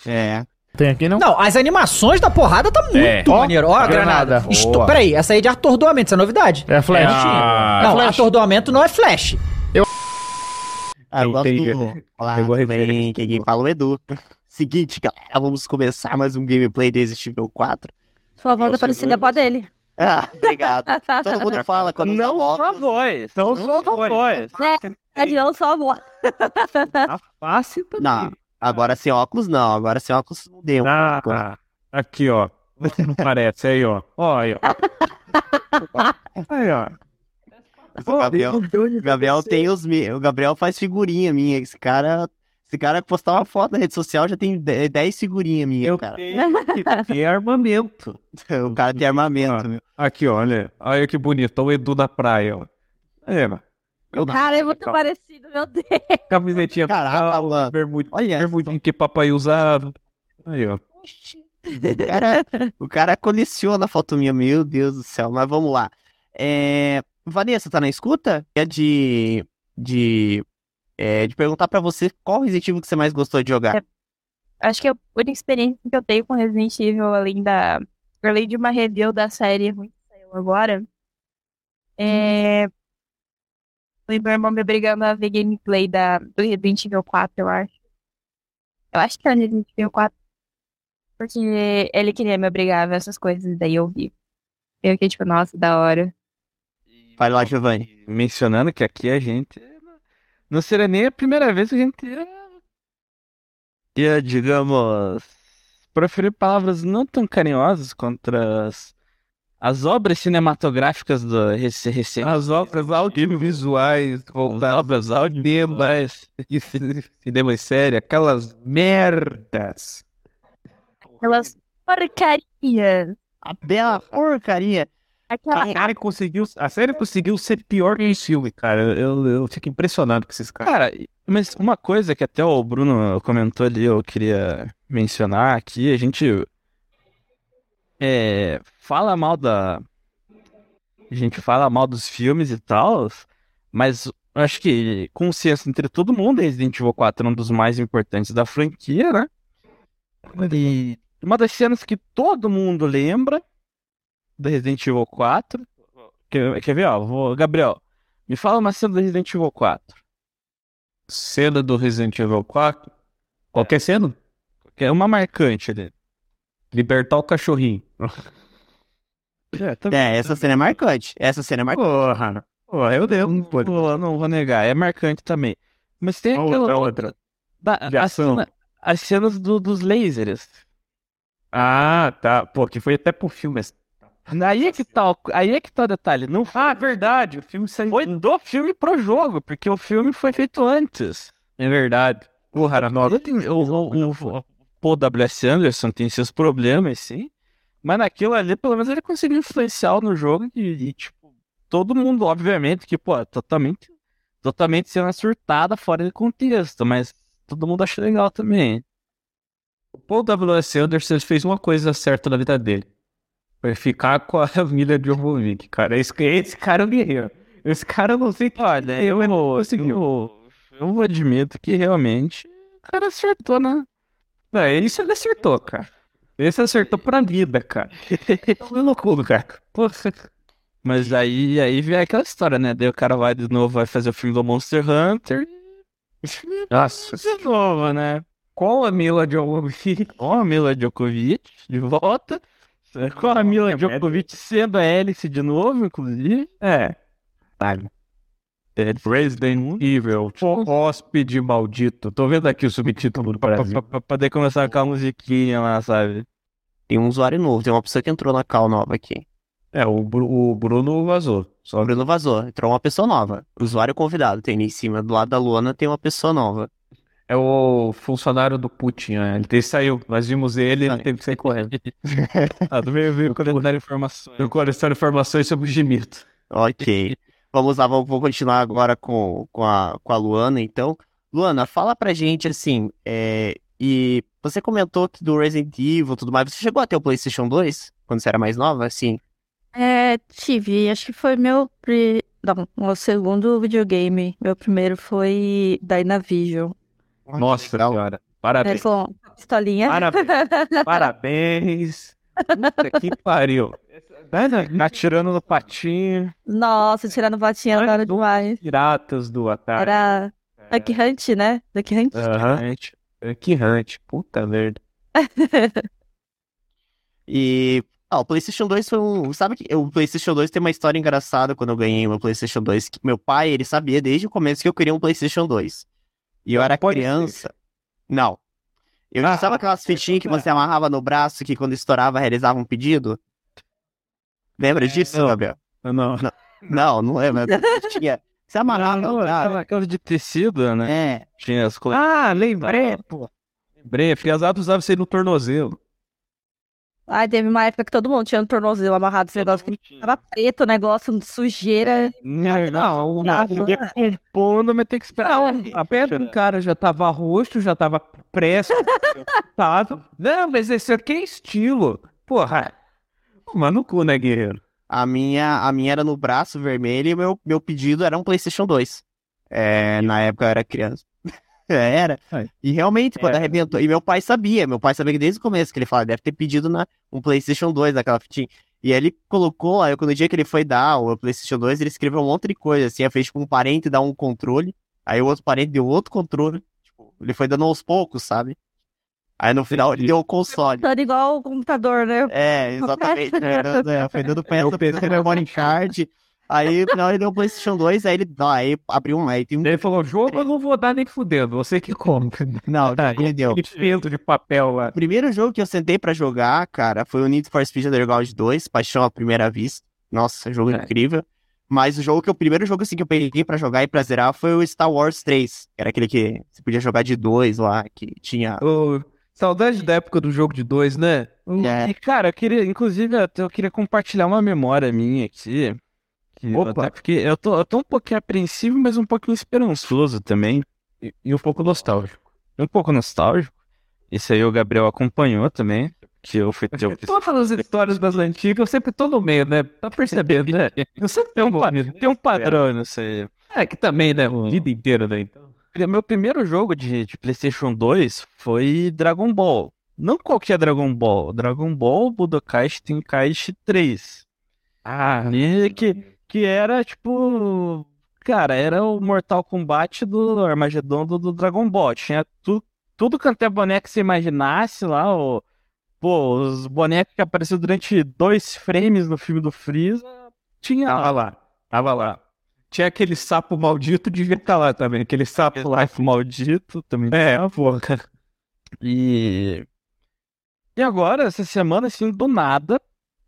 É. Tem aqui não? Não, as animações da porrada tá muito É. maneiro. Ó, a granada. granada. Peraí, essa aí é de atordoamento, isso é novidade. É flash. Ah, não, flash. atordoamento não é flash. Ah, eu gosto do... Olá, tudo bem? Quem fala é o Edu. Seguinte, galera, vamos começar mais um gameplay de Resident Evil 4. Sua voz é parecida eu- com a dele. Ah, obrigado. Todo mundo fala quando Não tá só voz. Não só a voz. É de não só a voz. A face também. Não, agora sem óculos não. Agora sem óculos não deu. Ah, aqui, ó. Não parece, aí, ó. Ó, aí, ó. Aí, ó. O Gabriel, o Gabriel tem os O Gabriel faz figurinha minha. Esse cara. Esse cara postar uma foto na rede social já tem 10 figurinhas minhas, Eu cara. ter armamento. O cara tem armamento, Ah. meu. Aqui, olha. Olha que bonito. O Edu da praia, ó. Aí, ó. Cara, é muito parecido, meu Deus. Camisetinha Caraca, mano. Olha, bermudinha que papai usava. Aí, ó. o cara, o cara coleciona foto minha, meu Deus do céu. Mas vamos lá. É... Vanessa, tá na escuta? É de. De. É, de perguntar pra você qual Resident Evil que você mais gostou de jogar. Acho que a única experiência que eu tenho com Resident Evil, além da. Além de uma review da série ruim que saiu agora, é. Foi meu irmão me obrigando a ver gameplay da, do Resident Evil 4, eu acho. Eu acho que era Resident Evil 4. Porque ele queria me obrigar a ver essas coisas, daí eu vi. Eu fiquei tipo, nossa, da hora. Vai lá, Giovanni. Mencionando que aqui a gente. Não seria nem a primeira vez que a gente ia. ia, digamos. proferir palavras não tão carinhosas contra as, as obras cinematográficas do rec- recente. As obras audiovisuais As voltadas obras audiovisuais. cine- cinema e série, aquelas merdas. Aquelas porcarias. A bela porcaria. Aquela. A série conseguiu, a série conseguiu ser pior que o filme, cara. Eu, eu fico impressionado com esses caras. Cara, mas uma coisa que até o Bruno comentou ali, eu queria mencionar aqui, a gente é, fala mal da. A gente fala mal dos filmes e tal, mas acho que consenso entre todo mundo, Resident Evil 4 é um dos mais importantes da franquia, né? E uma das cenas que todo mundo lembra do Resident Evil 4. Quer, quer ver, ó? Vou, Gabriel, me fala uma cena do Resident Evil 4. Cena do Resident Evil 4. Qualquer cena? Que é uma marcante ali. Libertar o cachorrinho. É, tá É, essa cena é marcante. Essa cena é marcante. Porra. Porra, eu devo. Não vou, não vou negar, é marcante também. Mas tem aquela outra. da- de ação. cena- as cenas do- dos lasers. Ah, tá. Pô, que foi até pro filme. Aí é que tá, o- aí é que tá o detalhe. Não Ah, verdade. O filme saiu. foi do filme pro jogo, porque o filme foi feito antes. É verdade. Porra, era nova. O, o, o, o Paul W.S. Anderson tem seus problemas, sim. Mas naquilo ali, pelo menos, ele conseguiu influenciar no jogo e, e, tipo, todo mundo, obviamente, que, pô, totalmente, totalmente sendo surtada fora de contexto, mas todo mundo acha legal também. O Paul W.S. Anderson fez uma coisa certa na vida dele. Foi ficar com a família de Jovovich, cara. Esse, esse cara é um guerreiro. Esse cara eu não sei que. Olha, eu, eu, eu, eu admito que realmente o cara acertou, né? É, esse ele acertou, cara. Esse acertou pra vida, cara. É loucura, cara. Porra. Mas aí, aí vem aquela história, né? Daí o cara vai de novo, vai fazer o filme do Monster Hunter. Nossa. De novo, né? Com a Mila Jovovich. Com a Mila Djokovic de volta. Com a Mila Djokovic sendo a hélice de novo, inclusive. É. É, Resident Evil. Hóspede maldito. Tô vendo aqui o subtítulo do pra, Brasil. pra- poder começar a aquela musiquinha lá, sabe? Tem um usuário novo, tem uma pessoa que entrou na call nova aqui. É, o, Bru- o Bruno vazou. Só O Bruno vazou, entrou uma pessoa nova. Usuário convidado, tem ali em cima, do lado da Luana tem uma pessoa nova. É o funcionário do Putin. né? Ele saiu. Nós vimos ele, ele teve que sair correndo. ah, do meio veio coletar informações. Eu coleciono informações sobre o Gimito. Ok. Vamos lá, vamos, vou continuar agora com, com, a, com a Luana, então. Luana, fala pra gente, assim, é, e você comentou que do Resident Evil e tudo mais, você chegou a ter o PlayStation 2? Quando você era mais nova, assim? É, tive. Acho que foi meu. Pri... Não, o segundo videogame. Meu primeiro foi Dynavision. Nossa Legal. senhora. É, Parabéns. com a pistolinha. Parabéns. Parabéns. Puta que pariu. Atirando no patinho. Nossa, tirando batinha na hora demais. Piratas do Atari. Era Duck Hunt, né? Duck Hunt. Que hunt. Puta merda. E. Ah, o PlayStation 2 foi um. Sabe que o PlayStation 2 tem uma história engraçada quando eu ganhei o meu PlayStation 2. Que meu pai, ele sabia desde o começo que eu queria um PlayStation 2. E eu Não era criança. Não. Eu Ah, sabe aquelas fitinhas que você amarrava no braço que quando estourava realizava um pedido? Lembra disso, não. Gabriel? Não. Não, não lembra. Tinha. Você amarrava no braço. aquela, aquela de tecido, né? É. Tinha as cole... Ah, lembrei, pô. Lembrei, Fiasado usava isso aí no tornozelo. Ai, teve uma época que todo mundo tinha um tornozelo amarrado, esse negócio que tava preto o negócio, sujeira. Não, não, Nossa. não. ia compondo, mas tem que esperar. Não, a perna do cara já tava roxo, já tava preso. tava. Não, mas esse aqui é estilo. Porra. Mano, no cu, né, guerreiro? A minha, a minha era no braço vermelho e meu, meu pedido era um PlayStation 2. É, na época eu era criança. era. Ai. E realmente, quando É. arrebentou. E meu pai sabia, meu pai sabia que desde o começo que ele falava, deve ter pedido na, um PlayStation 2 naquela fitinha. E aí ele colocou, aí quando o dia que ele foi dar o PlayStation 2, ele escreveu um monte de coisa, assim, fez tipo um parente dar um controle, aí o outro parente deu outro controle. Tipo, ele foi dando aos poucos, sabe? Aí no final ele deu o console. Dando igual o computador, né? É, exatamente. É, é, foi dando peça pro memory card. Aí no final ele deu o PlayStation 2, aí ele não, aí abriu um. Aí tem um. Ele falou: jogo eu não vou dar nem fudendo, você que compra. Não, Tá, ele deu. De papel lá. O primeiro jogo que eu sentei pra jogar, cara, foi o Need for Speed Underground 2, Paixão à Primeira Vista. Nossa, jogo É. incrível. Mas o jogo que o primeiro jogo assim que eu peguei pra jogar e pra zerar foi o Star Wars 3. Era aquele que você podia jogar de dois lá, que tinha. Ô, saudade da época do jogo de dois, né? É. E, cara, eu queria, inclusive, eu queria compartilhar uma memória minha aqui. Que Opa. porque eu tô, eu tô um pouquinho apreensivo, mas um pouquinho esperançoso também. E, e um pouco nostálgico. Um pouco nostálgico. Isso aí o Gabriel acompanhou também. Que eu fui ter. Eu tô falando as histórias das antigas, eu sempre tô no meio, né? Tá percebendo, né? Eu sempre Tem um, tenho um tem um padrão nisso aí. É que também, né? A vida inteira, né? Então. Meu primeiro jogo de, de PlayStation 2 foi Dragon Ball. Não qualquer Dragon Ball. Dragon Ball Budokai Tenkaichi 3. Ah, E que, que era tipo. Cara, era o Mortal Kombat do Armagedon do, do Dragon Ball. Tinha tu, tudo quanto é boneco que você imaginasse lá. O, pô, os bonecos que apareceram durante dois frames no filme do Freeza. Tinha tava lá. Tava lá. Tinha aquele sapo maldito, devia estar lá também. Aquele sapo lá. Life maldito também. É, porra. E. E agora, essa semana, assim, do nada.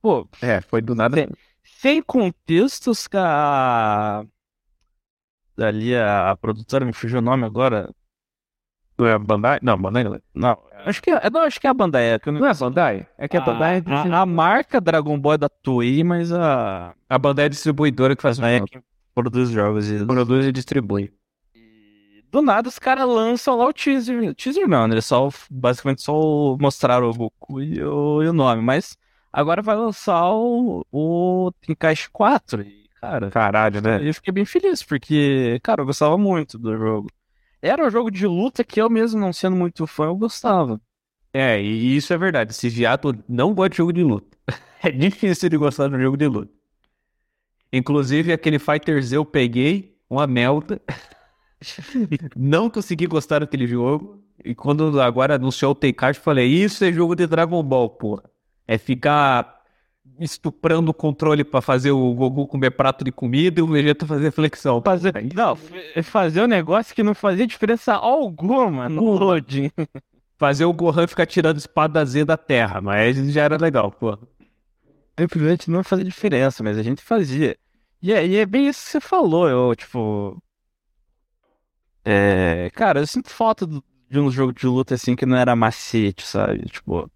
Pô, É, foi do nada. Sim. Sem contextos, que a. Ali a, a produtora, me fugiu o nome agora. Não é a Bandai? Não, Bandai não. Não, acho que é, não, acho que é a Bandai. É, que não- Não é a Bandai? É que a Bandai é a, a marca Dragon Ball é da Toei, mas a, A Bandai é distribuidora que faz o a é quem produz jogos. E, Produz e distribui. e do nada os caras lançam lá o teaser. Teaser não, né? Eles só, basicamente só mostraram o Goku e o, e o nome. Mas agora vai lançar o, o Tenkaichi 4. E, cara, Caralho, né? eu fiquei bem feliz, porque, cara, eu gostava muito do jogo. Era um jogo de luta que eu mesmo, não sendo muito fã, eu gostava. É, e isso é verdade. Esse viado não gosta de jogo de luta. É difícil de gostar de um jogo de luta. Inclusive, aquele Fighter Z eu peguei, uma melta. não consegui gostar daquele jogo. E quando agora anunciou o Tenkaichi, eu falei, isso é jogo de Dragon Ball, porra. É ficar estuprando o controle pra fazer o Goku comer prato de comida e o Vegeta fazer flexão. Fazer, não, fazer um negócio que não fazia diferença alguma no loading. Fazer o Gohan ficar tirando espada Z da terra, mas já era legal, porra. Simplesmente não fazia diferença, mas a gente fazia. E é, e é bem isso que você falou, eu, tipo. É. Cara, eu sinto falta de um jogo de luta assim que não era macete, sabe? Tipo.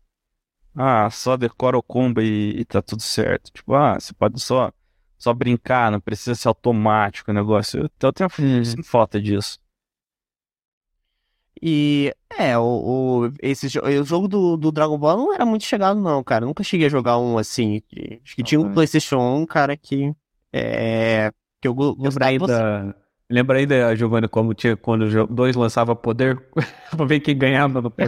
Ah, só decora o combo e, e tá tudo certo. Tipo, ah, você pode só, só brincar, não precisa ser automático o negócio. Eu, eu tenho eu sinto falta disso. E é, o, o, esse, o jogo do, do Dragon Ball não era muito chegado, não, cara. Nunca cheguei a jogar um assim. Acho que tinha um. PlayStation 1, cara, que. É. Que eu gostava. ainda, lembra ainda, Giovanni, como tinha, quando os dois lançavam poder pra ver quem ganhava no pé.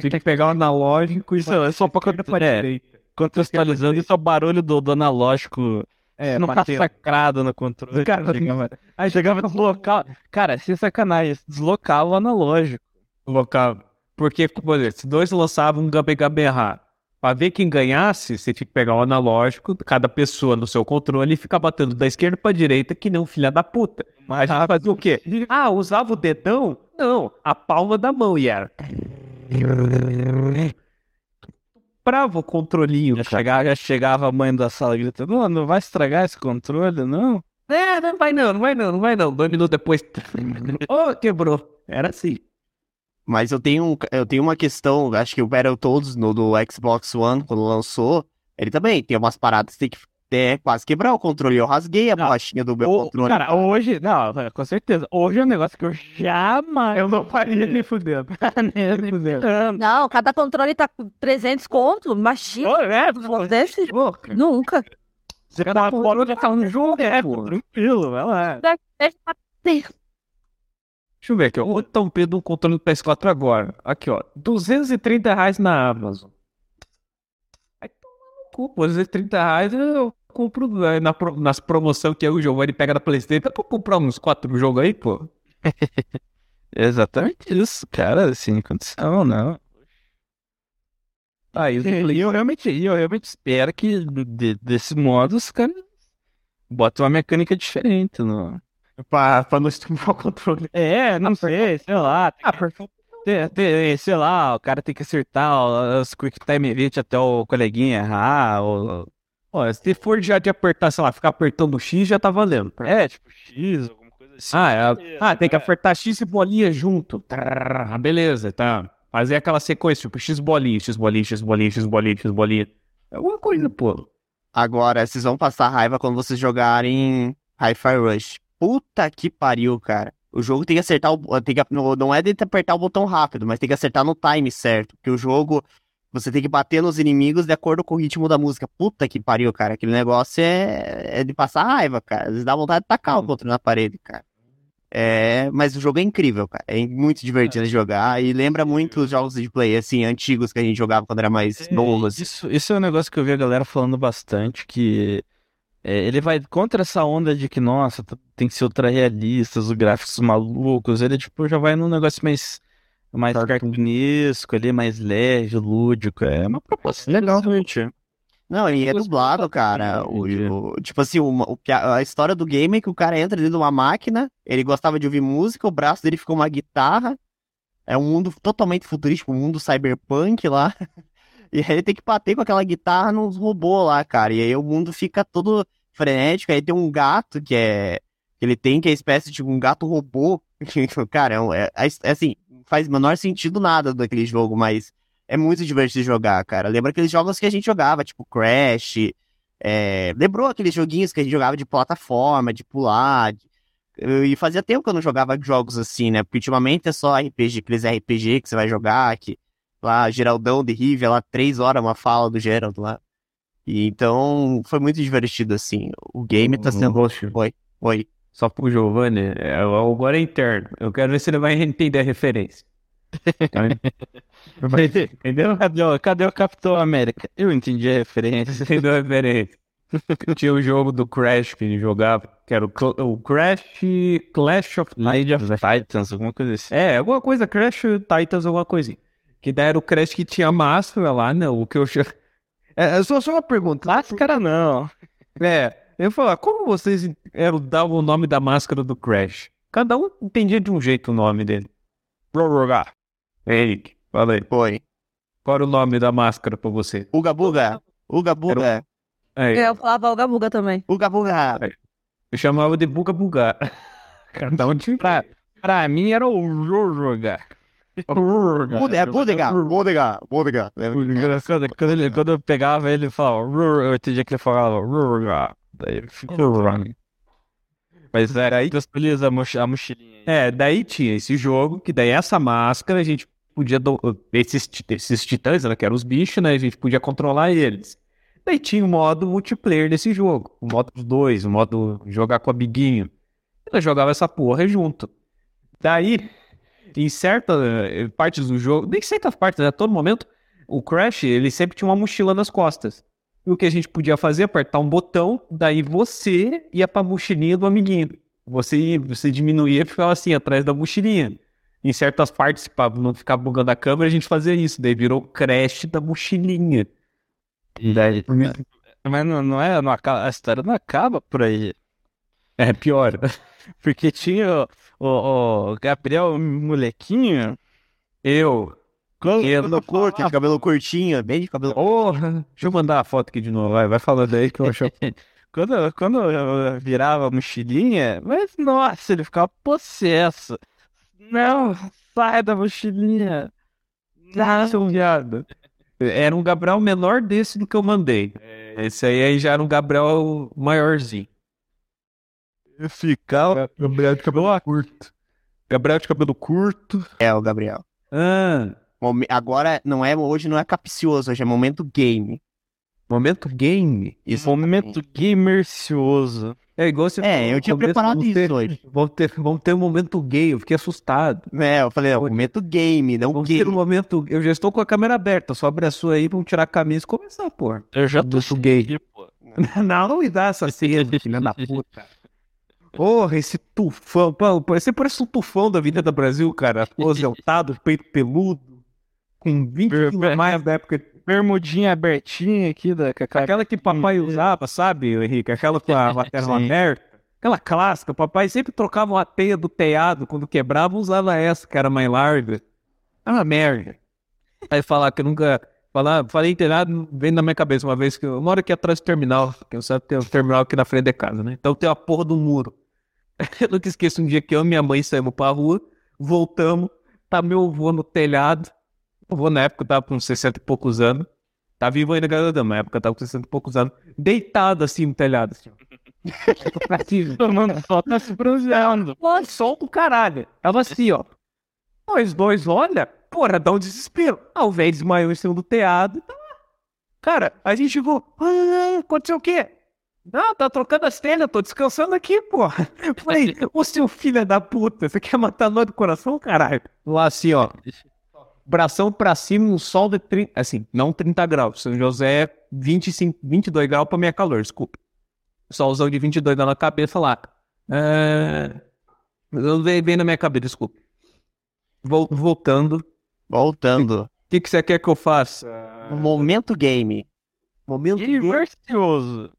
Tinha que pegar o analógico e Isso é só pra pra é, contextualizando, isso é o barulho do, do analógico É, não massacrado no controle. Cara, chegava, aí chegava deslocar. Cara, sem sacanagem, deslocava o analógico. Colocava. Porque, por exemplo, se dois lançavam um Gabegaberra, pra ver quem ganhasse, você tinha que pegar o analógico, cada pessoa no seu controle e ficar batendo da esquerda pra direita, que não filha da puta. Mas Ah, fazia o quê? Ah, usava o dedão? Não, a palma da mão e era. Bravo o controlinho, Já chegava, já chegava a mãe da sala gritando: não, não vai estragar esse controle, não. É, não vai não, não vai não, não vai não. Dois minutos depois. Ô, quebrou. Era assim. Mas eu tenho, um- eu tenho uma questão, acho que o Battletoads no do Xbox One, quando lançou, ele também tem umas paradas que tem que é, quase quebrar o controle. Eu rasguei a Não, borrachinha do meu Ô, controle. cara, hoje, não, com certeza. Hoje é um negócio que eu jamais. Eu não faria nem fudendo. nem fudendo. Não, cada controle tá com 300 conto. Imagina. Ô, é, Desse... Nunca. Você tá fora já tá no jogo, é, pô, tranquilo, vai lá. Deixa eu ver aqui, ó. Onde tá um Pedro um controle do PS4 agora? Aqui, ó. 230 reais na Amazon. Aí toma no cu, pô. 230 reais eu compro né, na, nas promoções que o Giovanni pega da Playstation. Dá pra comprar uns quatro jogos aí, pô? Exatamente isso, cara, sem condição, não. Aí, E eu realmente, e eu realmente espero que de- desse modo os caras botem uma mecânica diferente no. Pra, pra não estuprar o controle. É, não sei, sei lá. Tem, tem- sei lá, o cara tem que acertar os Quick Time Event até o coleguinha errar. Ou, Ó, se for já de apertar, sei lá, ficar apertando o X, já tá valendo. é, tipo X, alguma coisa assim. Ah, é, ah, tem que apertar X e bolinha junto. Trrr, beleza, tá. Fazer aquela sequência, tipo X bolinha, X bolinha, X bolinha, X bolinha, X bolinha. É alguma coisa, pô. Agora, vocês vão passar raiva quando vocês jogarem Hi-Fi Rush. Puta que pariu, cara. O jogo tem que acertar o. Tem que, não é de apertar o botão rápido, mas tem que acertar no time certo. Porque o jogo. Você tem que bater nos inimigos de acordo com o ritmo da música. Puta que pariu, cara. Aquele negócio é, é de passar raiva, cara. Às vezes dá vontade de tacar o controle na parede, cara. É, mas o jogo é incrível, cara. É muito divertido de jogar e lembra muito os jogos de play, assim, antigos que a gente jogava quando era mais novo. assim. Isso, isso é um negócio que eu vi a galera falando bastante, que é, ele vai contra essa onda de que, nossa, tem que ser ultra realistas, os gráficos malucos. Ele, tipo, já vai num negócio mais, mais cartunesco ali, mais leve, lúdico. É uma proposta legal, realmente. Não, e é dublado, cara. O, o- tipo assim, uma- o a história do game é que o cara entra dentro de uma máquina, ele gostava de ouvir música, o braço dele ficou uma guitarra. É um mundo totalmente futurístico, um mundo cyberpunk lá. E aí ele tem que bater com aquela guitarra nos robôs lá, cara. E aí o mundo fica todo frenético. Aí tem um gato que é. Que ele tem, que é espécie de um gato robô. Cara, é, um- é- é assim, faz menor sentido nada daquele jogo, mas é muito divertido jogar, cara. Lembra aqueles jogos que a gente jogava, tipo Crash. é, lembrou aqueles joguinhos que a gente jogava de plataforma, de pular. de- E fazia tempo que eu não jogava jogos assim, né? Porque ultimamente é só RPG, aqueles RPG que você vai jogar, que lá, Geraldão de Rivia, lá, três horas, uma fala do Gerald lá. E então, foi muito divertido, assim. O game tá sendo. Roxo. Oi, oi. Só pro Giovanni, é, agora é interno. Eu quero ver se ele vai entender a referência. Entendeu? Cadê, o- cadê o Capitão América? Eu entendi a referência. Entendeu a referência? Tinha o jogo do Crash que ele jogava, que era o, Cl- o Crash Clash of Age of Titans, alguma coisa assim. É, alguma coisa, Crash Titans, alguma coisinha. Que daí era o Crash que tinha máscara lá, né? O que eu chamo. É, é só, só uma pergunta. Máscara não. É, eu ia falar, como vocês eram, davam o nome da máscara do Crash? Cada um entendia de um jeito o nome dele. Rogar. Henrique, fala aí. Oi. Qual era o nome da máscara pra você? Uga Buga. Uga Buga. Aí, Eu falava Uga Buga também. Uga Buga. eu chamava de Buga Buga. Cada um tinha. Pra, pra mim era o Rogar. É Budega. Budega. Budega. Quando, quando, ele, quando eu pegava ele, ele falava, eu entendia que ele falava, "Rur", daí ficou Mas era aí escolhi a, mochi- a mochilinha. É, daí tinha esse jogo, que daí essa máscara a gente podia. do- Esses, esses titãs, né, que eram os bichos, né? A gente podia controlar eles. Daí tinha o modo multiplayer desse jogo. O modo dos dois, o modo jogar com o amiguinho. Ela jogava essa porra junto. Daí, em certas eh, partes do jogo, nem certas partes, né, a todo momento, o Crash, ele sempre tinha uma mochila nas costas. E o que a gente podia fazer, apertar um botão, daí você ia pra mochilinha do amiguinho. Você, você diminuía e ficava assim, atrás da mochilinha. Em certas partes, pra não ficar bugando a câmera, a gente fazia isso. Daí virou Crash da mochilinha. Daí, mas não, não é, não acaba, a história não acaba por aí. É pior. Porque tinha o, Gabriel molequinho. Eu. Cabelo curto, de cabelo curtinho, bem de cabelo Porra, deixa eu mandar a foto aqui de novo. Vai, vai falando aí que eu acho. quando, quando eu virava a mochilinha, mas nossa, ele ficava possesso. Não, sai da mochilinha. Seu viado. Era um Gabriel menor desse do que eu mandei. Esse aí, aí já era um Gabriel maiorzinho. Eu ficava. Gabriel de cabelo curto. Gabriel de cabelo curto. É, o Gabriel. Ah, Agora, não é, hoje não é capcioso, hoje é momento game. momento game. Isso. Momento gamercioso. É igual você É, eu tinha começo, preparado isso ter- hoje. Vamos ter, vamos ter um momento gay, eu fiquei assustado. É, eu falei, Oi. momento game, não Vamos ter um game. momento. Eu já estou com a câmera aberta, só abre a sua aí, vamos tirar a camisa e começar, pô. Eu já tô Momento gay. aqui, pô. Não, não me dá essa cena, filha da puta. Porra, esse tufão. Pô, você parece um tufão da Avenida Brasil, cara. Aposentado, peito peludo. Com 20 Ber- quilos mais da época. Bermudinha abertinha aqui da Cacá. Aquela que papai usava, sabe, Henrique? Aquela com a lateral aberta. Aquela clássica. Papai sempre trocava uma teia do teado. Quando quebrava, usava essa, que era mais larga. É uma merda. Aí falar que eu nunca. Falar, falei telhado, vem na minha cabeça uma vez que eu moro aqui atrás do terminal. Que eu sabe tem um terminal aqui na frente de casa, né? Então tem a porra do muro. Eu nunca esqueço um dia que eu e minha mãe saímos pra rua, voltamos, tá meu avô no telhado. O avô na época tava com uns 60 e poucos anos. Tá vivo ainda, garota, na época tava com 60 e poucos anos. Deitado assim no telhado. Assim, Tomando sol, tá se bronzeando. Pô, sol do caralho. Tava assim, ó. Nós dois, olha, porra, dá um desespero. Ah, o velho desmaiou em cima do teado. Tá lá. Cara, a gente chegou. Ah, aconteceu o quê? Não, tá trocando as telhas, tô descansando aqui, pô. Falei, ô seu filho da puta, você quer matar nós do coração, caralho? Lá assim, ó. Bração pra cima, um sol de 30. Assim, não 30 graus. São José, é 25, 22 graus pra minha calor, desculpa. Solzão de 22 graus na cabeça lá. É... Eu veio bem na minha cabeça, desculpa. Vol- voltando. O Voltando. que, que você quer que eu faça? Momento game. Momento Diversioso.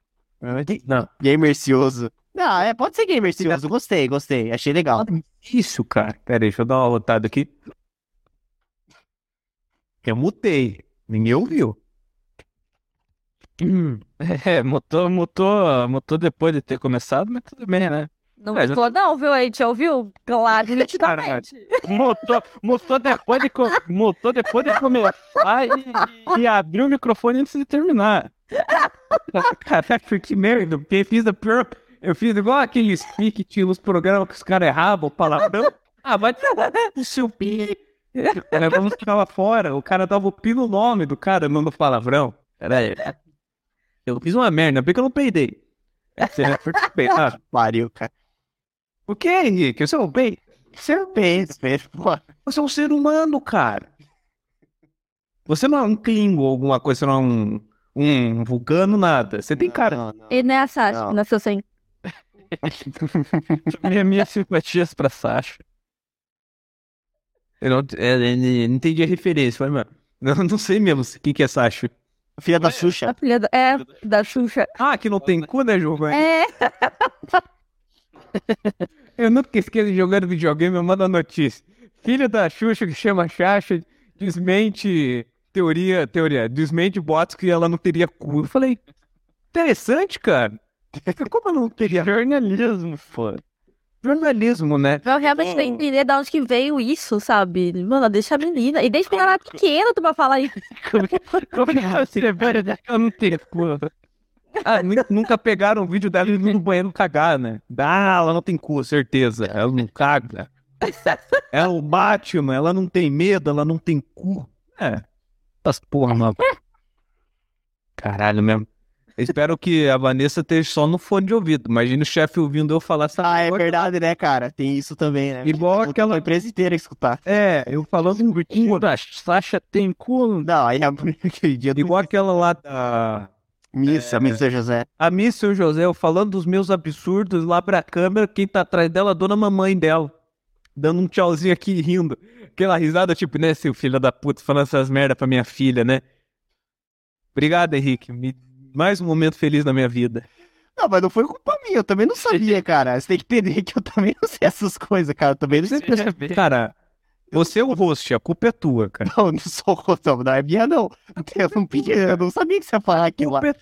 Não. Gamercioso. Não, é, pode ser gamercioso. Gostei, gostei. Achei legal. Isso, cara. Pera aí, deixa eu dar uma rotada aqui. Eu mutei. Ninguém ouviu. É, mutou, mutou, mutou depois de ter começado, mas tudo bem, né? Não É, gostou, não, viu? A gente ouviu? Claro, nitidamente. Mutou, mutou depois de, mutou depois de começar e, e abriu o microfone antes de terminar. Caraca, que merda. Eu fiz a pior. Eu fiz igual aqueles que tinha nos programas que os caras erravam, palavrão. Ah, vai o seu pi. Vamos ficar lá fora. O cara dava o pi no nome do cara, não no palavrão. Peraí. Eu fiz uma merda, porque eu não peidei. Você é peidar. Pariu, cara. Por que, Henrique? Você não peida? Você fez, fez, pô. Você é um ser humano, cara. Você não é um Klingon ou alguma coisa, você não é um, um vulcano, nada. Você tem cara. Não, não. E não é a Sasha, Não. nasceu sem. Minha, minhas simpatias pra Sasha. Eu não, é, é, não entendi a referência, mas, mano. Eu não sei mesmo o que, que é Sasha. Filha da Xuxa. A filha da, é, da Xuxa. Ah, que não tem cu, né, Giovanni? É, Eu nunca esqueço de jogar videogame, eu mando a notícia. Filho da Xuxa que chama Xaxa desmente teoria, teoria, desmente boatos que ela não teria cu. Eu falei, interessante, cara. Como eu não teria? Jornalismo, pô. Jornalismo, né? eu realmente tenho que entender de onde que veio isso, sabe? Mano, deixa a menina. E desde que ela era pequena, tu vai falar isso. Como que eu não tenho cu? Ah, nu- nunca pegaram um vídeo dela indo no banheiro cagar, né? Ah, ela não tem cu, certeza. Ela não caga. É o Batman, ela não tem medo, ela não tem cu. É. Essas porra, mano. Caralho mesmo. Espero que a Vanessa esteja só no fone de ouvido. Imagina o chefe ouvindo eu falar essa Ah, é verdade, né, cara? Tem isso também, né? Igual Aquela aquela. empresa inteira escutar. É, eu falando um Cu da Sasha tem cu. Não, aí é aquele dia do Igual aquela lá da. Missa, Missa José. A Miss Seu José, eu falando dos meus absurdos lá pra câmera, quem tá atrás dela, a dona mamãe dela. Dando um tchauzinho aqui rindo. Aquela risada, tipo, né, seu filho da puta, falando essas merda pra minha filha, né? Obrigado, Henrique. Me- Mais um momento feliz na minha vida. Não, mas não foi culpa minha, eu também não sabia, cara. Você tem que entender que eu também não sei essas coisas, cara. Eu também não sei. Cara, você é o host, a culpa é tua, cara. Não, não sou rotão, não é minha, não. Eu não, pedi- eu não sabia que você ia falar aquilo lá. É-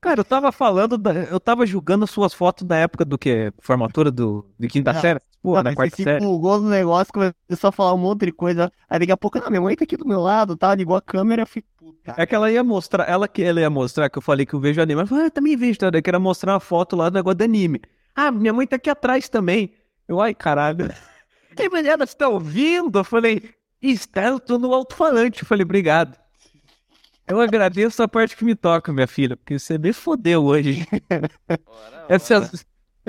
Cara, eu tava falando, da- eu tava julgando as suas fotos da época do que? Formatura do, de quinta série? Pô, da quarta você se série. empolgou no negócio, começou a falar um monte de coisa. Aí daqui a pouco, não, minha mãe tá aqui do meu lado, tá? Ligou a câmera, eu fui, puta. É que ela ia mostrar, ela que ela ia mostrar que eu falei que eu vejo anime. Ela falou, ah, eu também vejo, tá? Daí que era mostrar uma foto lá do negócio do anime. Ah, minha mãe tá aqui atrás também. Eu, ai, caralho. Ei, mas ela está ouvindo? Eu falei, está, eu tô no alto-falante. Eu falei, obrigado. Eu agradeço a parte que me toca, minha filha, porque você me fodeu hoje. Essa, eu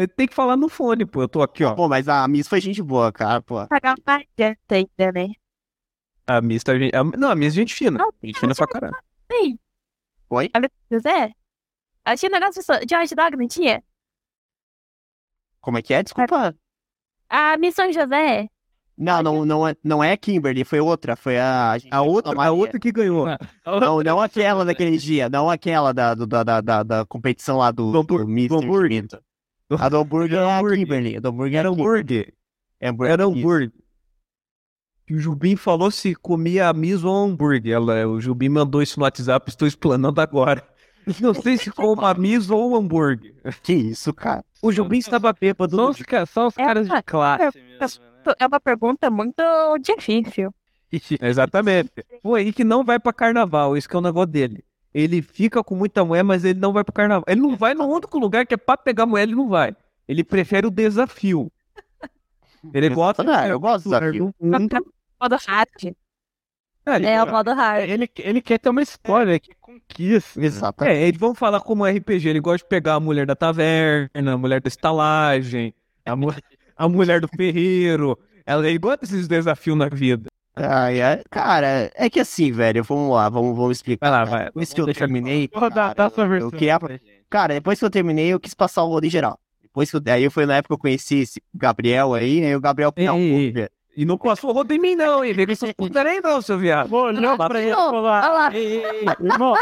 tenho que falar no fone, pô. Eu tô aqui, ó. Pô, mas a Miss foi gente boa, cara, pô. Pagar mais tem, né? A Miss tá gente. a- Não, a Miss é gente fina. Não, Gente fina pra caralho. Sim. Oi? Olha, José. A tinha um negócio de Hot Dog, não tinha? Como é que é? Desculpa. A Missão José. Não, não, não é, não é Kimberly, foi outra. Foi a. A outra, a outra que ganhou. Não, não aquela daquele dia, não aquela da, da, da, da, competição lá do, Do do. A do hambúrguer é a hambúrguer. Kimberly. A do hambúrguer é Era hambúrguer. É hambúrguer. Era hambúrguer. E o Jubim falou se comia a Miss ou hambúrguer. Ela, o Jubim mandou isso no WhatsApp, estou explanando agora. Não sei se como a Miss ou hambúrguer. Que isso, cara. O Jubim estava bêbado. São no os, ca- os É, caras de é, classe é, mesmo, né? É uma pergunta muito difícil. Exatamente. O Henrique não vai pra carnaval, isso que é o negócio dele. Ele fica com muita mulher, mas ele não vai pro carnaval. Ele não vai no único lugar que é pra pegar mulher, ele não vai. Ele prefere o desafio. Ele bota. Ah, eu gosto do desafio. Modo hard. Ele, É o modo hard. ele, ele quer ter uma história que conquista. Exatamente. É, eles vão falar como RPG. Ele gosta de pegar a mulher da taverna, a mulher da estalagem, a, mu- a mulher do ferreiro. Ela, ele gosta desses desafios na vida. Ai, ai, cara, é que assim, velho, vamos lá, vamos, vamos explicar. Vai lá, vai. Depois que eu terminei, cara, dá sua eu- versão. eu queria Cara, depois que eu terminei, eu quis passar o rodo em geral. Depois que eu, aí foi na época que eu conheci esse Gabriel aí, aí o Gabriel. Ei, não, ei, pô. E não passou o rodo em mim, não, hein? Vem com essas putas aí, não, seu viado. Vou olhar pra ele Olha falar. lá. Ei, ei, ei. Irmão,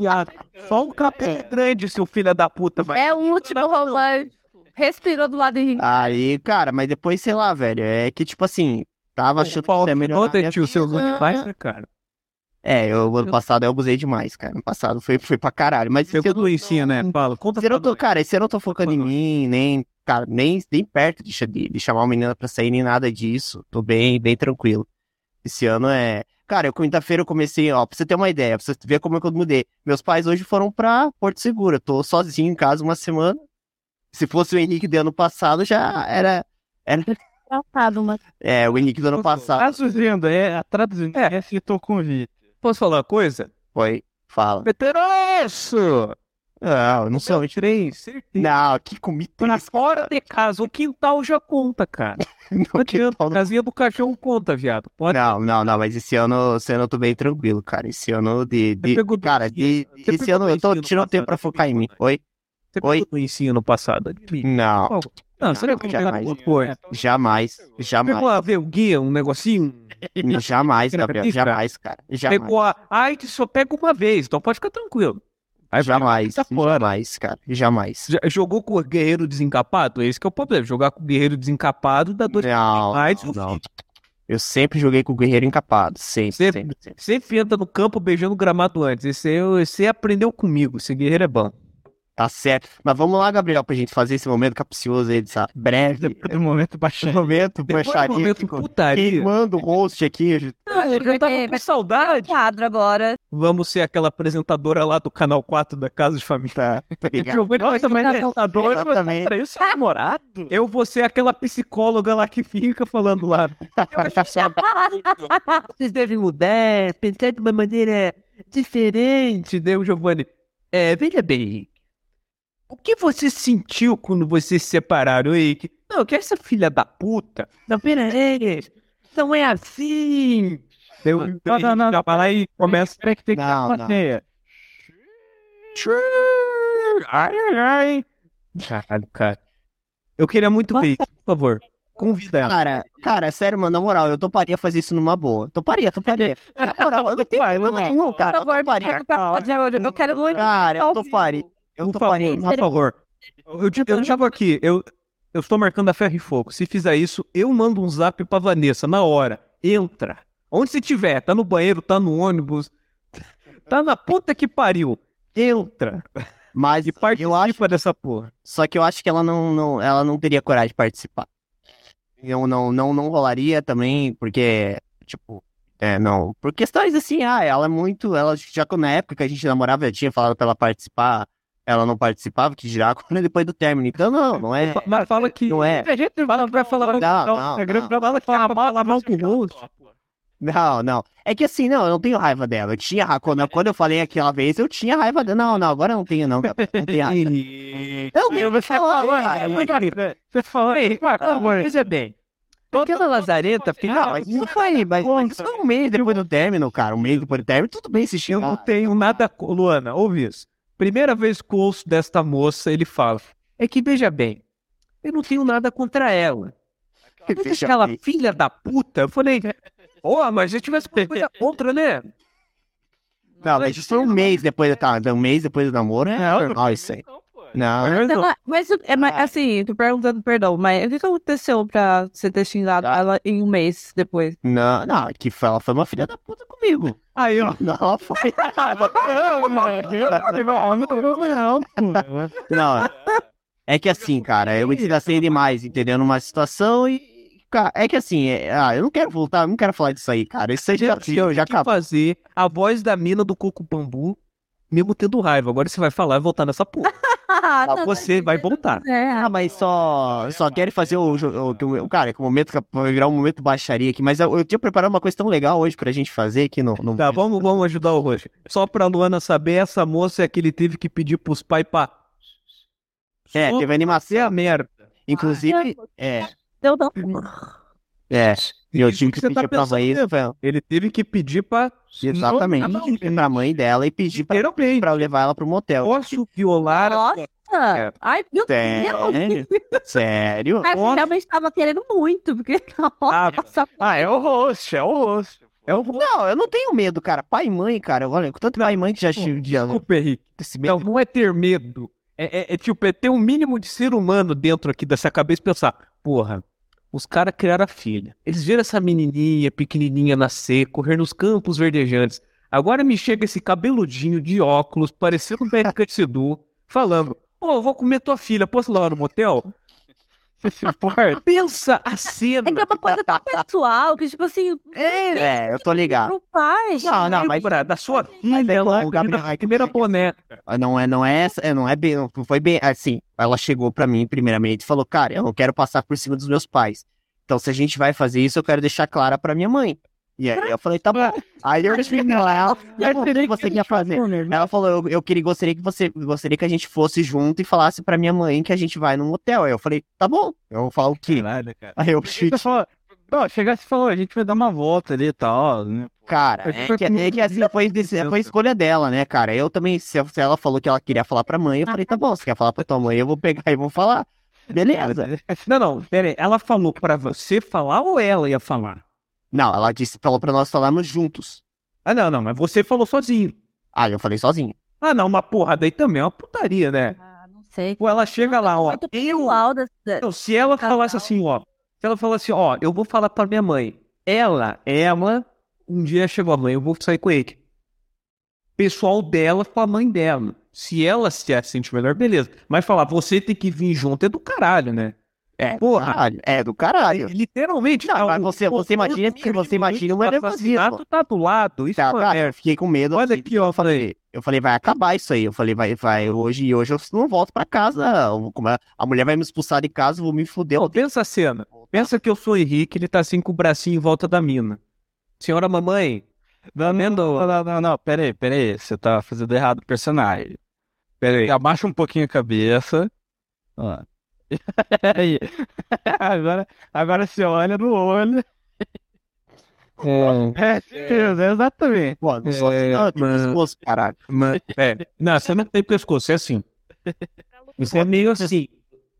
viado. Só um capé grande, seu filho da puta, vai. É o último romance. Respirou do lado e Aí, cara, mas depois, sei lá, velho, é que tipo assim, tava achando que melhorar. Ontem, minha tio, seu vida. Lune faz, né, cara? É, eu, ano passado eu abusei demais, cara. Ano passado foi, foi pra caralho. Mas esse ano, doencinha, né? Fala, conta eu tô, cara, esse ano eu tô focando em mim, nem, cara, nem, nem perto de, de, de chamar uma menina pra sair, nem nada disso. Tô bem, bem tranquilo. Esse ano é. Cara, eu quinta-feira eu comecei, ó, pra você ter uma ideia, pra você ver como é que eu mudei. Meus pais hoje foram pra Porto Seguro. Eu tô sozinho em casa uma semana. Se fosse o Henrique do ano passado, já era. era mas é, o Henrique do ano passado. Traduzindo, é, a traduzindo, É. é, citou o convite. Posso falar uma coisa? Foi. Fala. Veteroso! Não, eu não sou. Três, certeza. Não, que comida. Pra fora de casa, o quintal já conta, cara. Não Não, adianta, a casinha do cachorro conta, viado. Pode não, não, não, mas esse ano, esse ano eu tô bem tranquilo, cara. Esse ano de. de- cara, de. Você esse ano eu tô tirando tempo pra passado, focar em mim. Oi? Você Oi? pegou no passado. admite. Não, Não, você não jamais. pegou coisa. jamais, Pegou jamais, a verguinha, um negocinho. jamais, Gabriel, jamais, cara. Jamais, Pegou a. Ai, só pega uma vez, então pode ficar tranquilo. Aí jamais, tá fora. jamais, cara, jamais. Já jogou com o guerreiro desencapado? Esse que é o problema. Jogar com o guerreiro desencapado dá dor Não, não, não. Eu sempre joguei com o guerreiro encapado, sempre, Sempre. sempre, sempre. Sempre entra no campo beijando o gramado antes. Esse, aí- esse aprendeu comigo. Esse guerreiro é bom. Tá certo. Mas vamos lá, Gabriel, pra gente fazer esse momento capcioso aí, dessa breve Depois do momento baixando. momento, Depois do baixaria, momento putaria. queimando o host aqui. Ah, eu já tava com saudade. quadro agora. Vamos ser aquela apresentadora lá do canal 4 da Casa de Família. Tá, obrigado. Giovanni vai ser apresentadora. Exatamente. Peraí, seu namorado? Eu vou ser aquela psicóloga lá que fica falando lá. Vocês devem mudar, pensar de uma maneira diferente, né, Giovanni? É, veja bem. O que você sentiu quando vocês se separaram, Henrique? Não, que essa filha da puta. Não, pera aí. Não é assim. Eu, Não, não, não. já vai lá e começa. Espera que tem que Não, ter não. Ai, ai, ai. Caralho, cara. Eu queria muito ver isso, por favor. Convida ela. Cara, cara, sério, mano, na moral, eu toparia fazer isso numa boa. Toparia, toparia. Na moral, eu não tenho problema nenhum, cara. Eu toparia. Eu quero muito. Cara, eu toparia. Eu favor, por favor. Eu, eu, eu tava aqui, eu, eu estou marcando a ferro e fogo. Se fizer isso, eu mando um zap pra Vanessa na hora. Entra. Onde você tiver, tá no banheiro, tá no ônibus, tá na puta que pariu. Entra. Mas E participa eu acho, dessa porra. só que eu acho que ela não, não, ela não teria coragem de participar. Eu não, não, não rolaria também, porque, tipo, é, não, por questões assim, ah, ela é muito, ela já que na época que a gente namorava, eu tinha falado pra ela participar, ela não participava, que dirá quando depois do término. Então, não, não é. Mas fala que. Não é. A gente vai, vai falar Não, não, não. pra falar que fala mal, falar mal com o. Não, não. É que assim, não, eu não tenho raiva dela. Eu tinha raiva. Quando, quando eu falei aquela vez, eu tinha raiva dela. Não, não, agora eu não tenho, não. cara. Não tenho raiva. Eu mesmo Você falou, você falou, veja bem. Aquela lazareta, filha, Não, não foi, mas mas foi um mês depois do término, cara. Um mês depois do término, tudo bem se eu não tenho nada. Luana, ouve isso. Primeira vez que eu ouço desta moça, ele fala: É que veja bem, eu não tenho nada contra ela. Mas aquela bem. filha da puta, eu falei, ó, mas se tivesse uma coisa contra, né? Não, mas isso foi um mês depois, tá? Um mês depois do namoro é normal isso aí. Não, Não, mas, é, mas, assim, tô perguntando perdão, mas o que que aconteceu pra você ter xingado Tá. ela em um mês depois? não, não, que foi- ela foi uma filha da puta comigo. Aí, ó. Não, ela foi. Não, é que assim, cara, eu me desgastei demais, entendeu? Numa situação e. Cara, é que assim, é- ah, eu não quero voltar, eu não quero falar disso aí, cara. Isso aí já, já, já que acabou. fazer a voz da mina do Coco Bambu, mesmo tendo raiva. Agora você vai falar e voltar nessa porra. Ah, Ah, não, você vai voltar. É, Ah, mas só, só querem fazer o, o, o cara, que o momento vai virar um momento baixaria aqui, mas eu, eu tinha preparado uma coisa tão legal hoje pra gente fazer aqui no, no Tá, vamos, vamos ajudar o Roger. Só pra Luana saber, essa moça é que ele teve que pedir pros pais pra. É, teve animação. a merda. Inclusive, é, Não, não. É. E eu tive que que tá pedir pra mãe, velho. Ele teve que pedir pra. Exatamente. Não, pra mãe dela e pedir pra, pra levar ela pro motel. Posso violar a Nossa! É. Ai, meu Sério? Deus! Sério? Você Nossa. realmente tava querendo muito, porque. Ah, Nossa, Ah, é o host, é o host. É o Não, eu não tenho medo, cara. Pai e mãe, cara. Olha, com tanto pai e mãe que já tive já Desculpa, Henrique. Não, não é ter medo. É, é- é tipo, é ter um mínimo de ser humano dentro aqui dessa cabeça e pensar, porra, os caras criaram a filha. Eles viram essa menininha pequenininha nascer, correr nos campos verdejantes. Agora me chega esse cabeludinho de óculos, parecendo um Beto Sedu, falando, pô, eu vou comer tua filha, posso ir lá no motel? Pensa a É cena. que é uma coisa tão pessoal que, tipo assim, É, eu tô ligado. pro pai. Não, não, mas Lembra da sua Mas filha é lá, o Gabriel- a primeira boneca. não é, não é, essa- é, não é bem, não foi bem assim. Ela chegou pra mim primeiramente e falou, cara, eu não quero passar por cima dos meus pais. Então, se a gente vai fazer isso, eu quero deixar clara pra minha mãe. E aí eu falei, tá bom. Aí eu disse pra ela, o que você quer fazer? Ela falou, eu, eu queria, gostaria que você, gostaria que a gente fosse junto e falasse pra minha mãe que a gente vai num hotel. Aí eu falei, tá bom. Eu vou falar o quê? nada, cara. Aí eu, não, chegasse e falou, a gente vai dar uma volta ali e tal, né? cara, é que, é que assim, foi, foi escolha dela, né, cara? Eu também, se, se ela falou que ela queria falar pra mãe, eu falei, tá bom, você quer falar pra tua mãe, eu vou pegar e vou falar. Beleza. Não, não, pera aí. Ela falou pra você falar ou ela ia falar? Não, ela disse, falou pra nós falarmos juntos. Ah, não, não, mas você falou sozinho. Aí eu falei sozinho. Ah, não, uma porra daí também é uma putaria, né? Ah, não sei. Pô, ela chega lá, ó. Muito Eu. Não, se ela Casal. falasse assim, ó. Se ela falasse, ó, eu vou falar pra minha mãe. Ela, ela, um dia chegou a mãe, eu vou sair com ele. Pessoal dela com a mãe dela. Se ela se sente melhor, beleza. Mas falar, você tem que vir junto é do caralho, né? É, Porra. caralho, é do caralho. Literalmente. Não, tá, mas você- você imagina- o- você imagina um o nervosismo. assassinato tá do lado. Isso Tá, é cara, merda. eu fiquei com medo. Olha assim, aqui, ó, falei. Eu falei, vai acabar isso aí. Eu falei, vai, vai, hoje e hoje eu não volto pra casa. Eu- como é- A mulher vai me expulsar de casa, eu vou me fuder. Pensa a cena. Pensa que eu sou o Henrique, ele tá assim com o bracinho em volta da mina. Senhora mamãe, Não, não, não, não, não, não, pera aí, pera aí, você tá fazendo errado o personagem. Pera aí, abaixa um pouquinho a cabeça. Ó. Aí. agora, agora você olha no olho. É, certeza, exatamente. Pô, assim, não, tenho mas- pescoço, caralho. Mas, é, não, você não tem pescoço, é assim. Você é meio assim.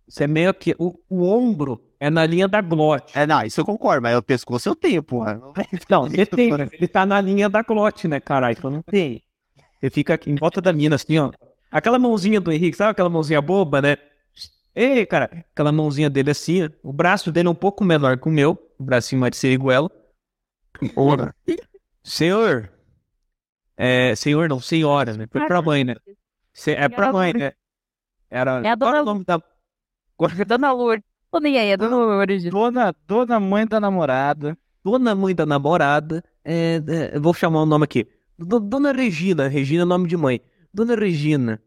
Você é meio aqui. O, o ombro é na linha da glote. É, não, isso eu concordo, mas o pescoço eu tenho, porra. Não, você tem. Ele tá na linha da glote, né, caralho? Então não tem. Ele fica aqui em volta da mina, assim, ó. Aquela mãozinha do Henrique, sabe aquela mãozinha boba, né? Ei, cara, aquela mãozinha dele assim, o braço dele é um pouco menor que o meu, o bracinho mais de seriguela. Ora. Senhor. É, senhor não, senhora, né? Foi pra mãe, né? Se- é pra mãe, né? Era. É a Qual é dona o nome da. Qual é- Dona Lourdes. Tô nem aí, é Dona Lourdes. Dona, dona mãe da namorada. Dona mãe da namorada. É, é, vou chamar o nome aqui. Do- Dona Regina. Regina é nome de mãe. Dona Regina.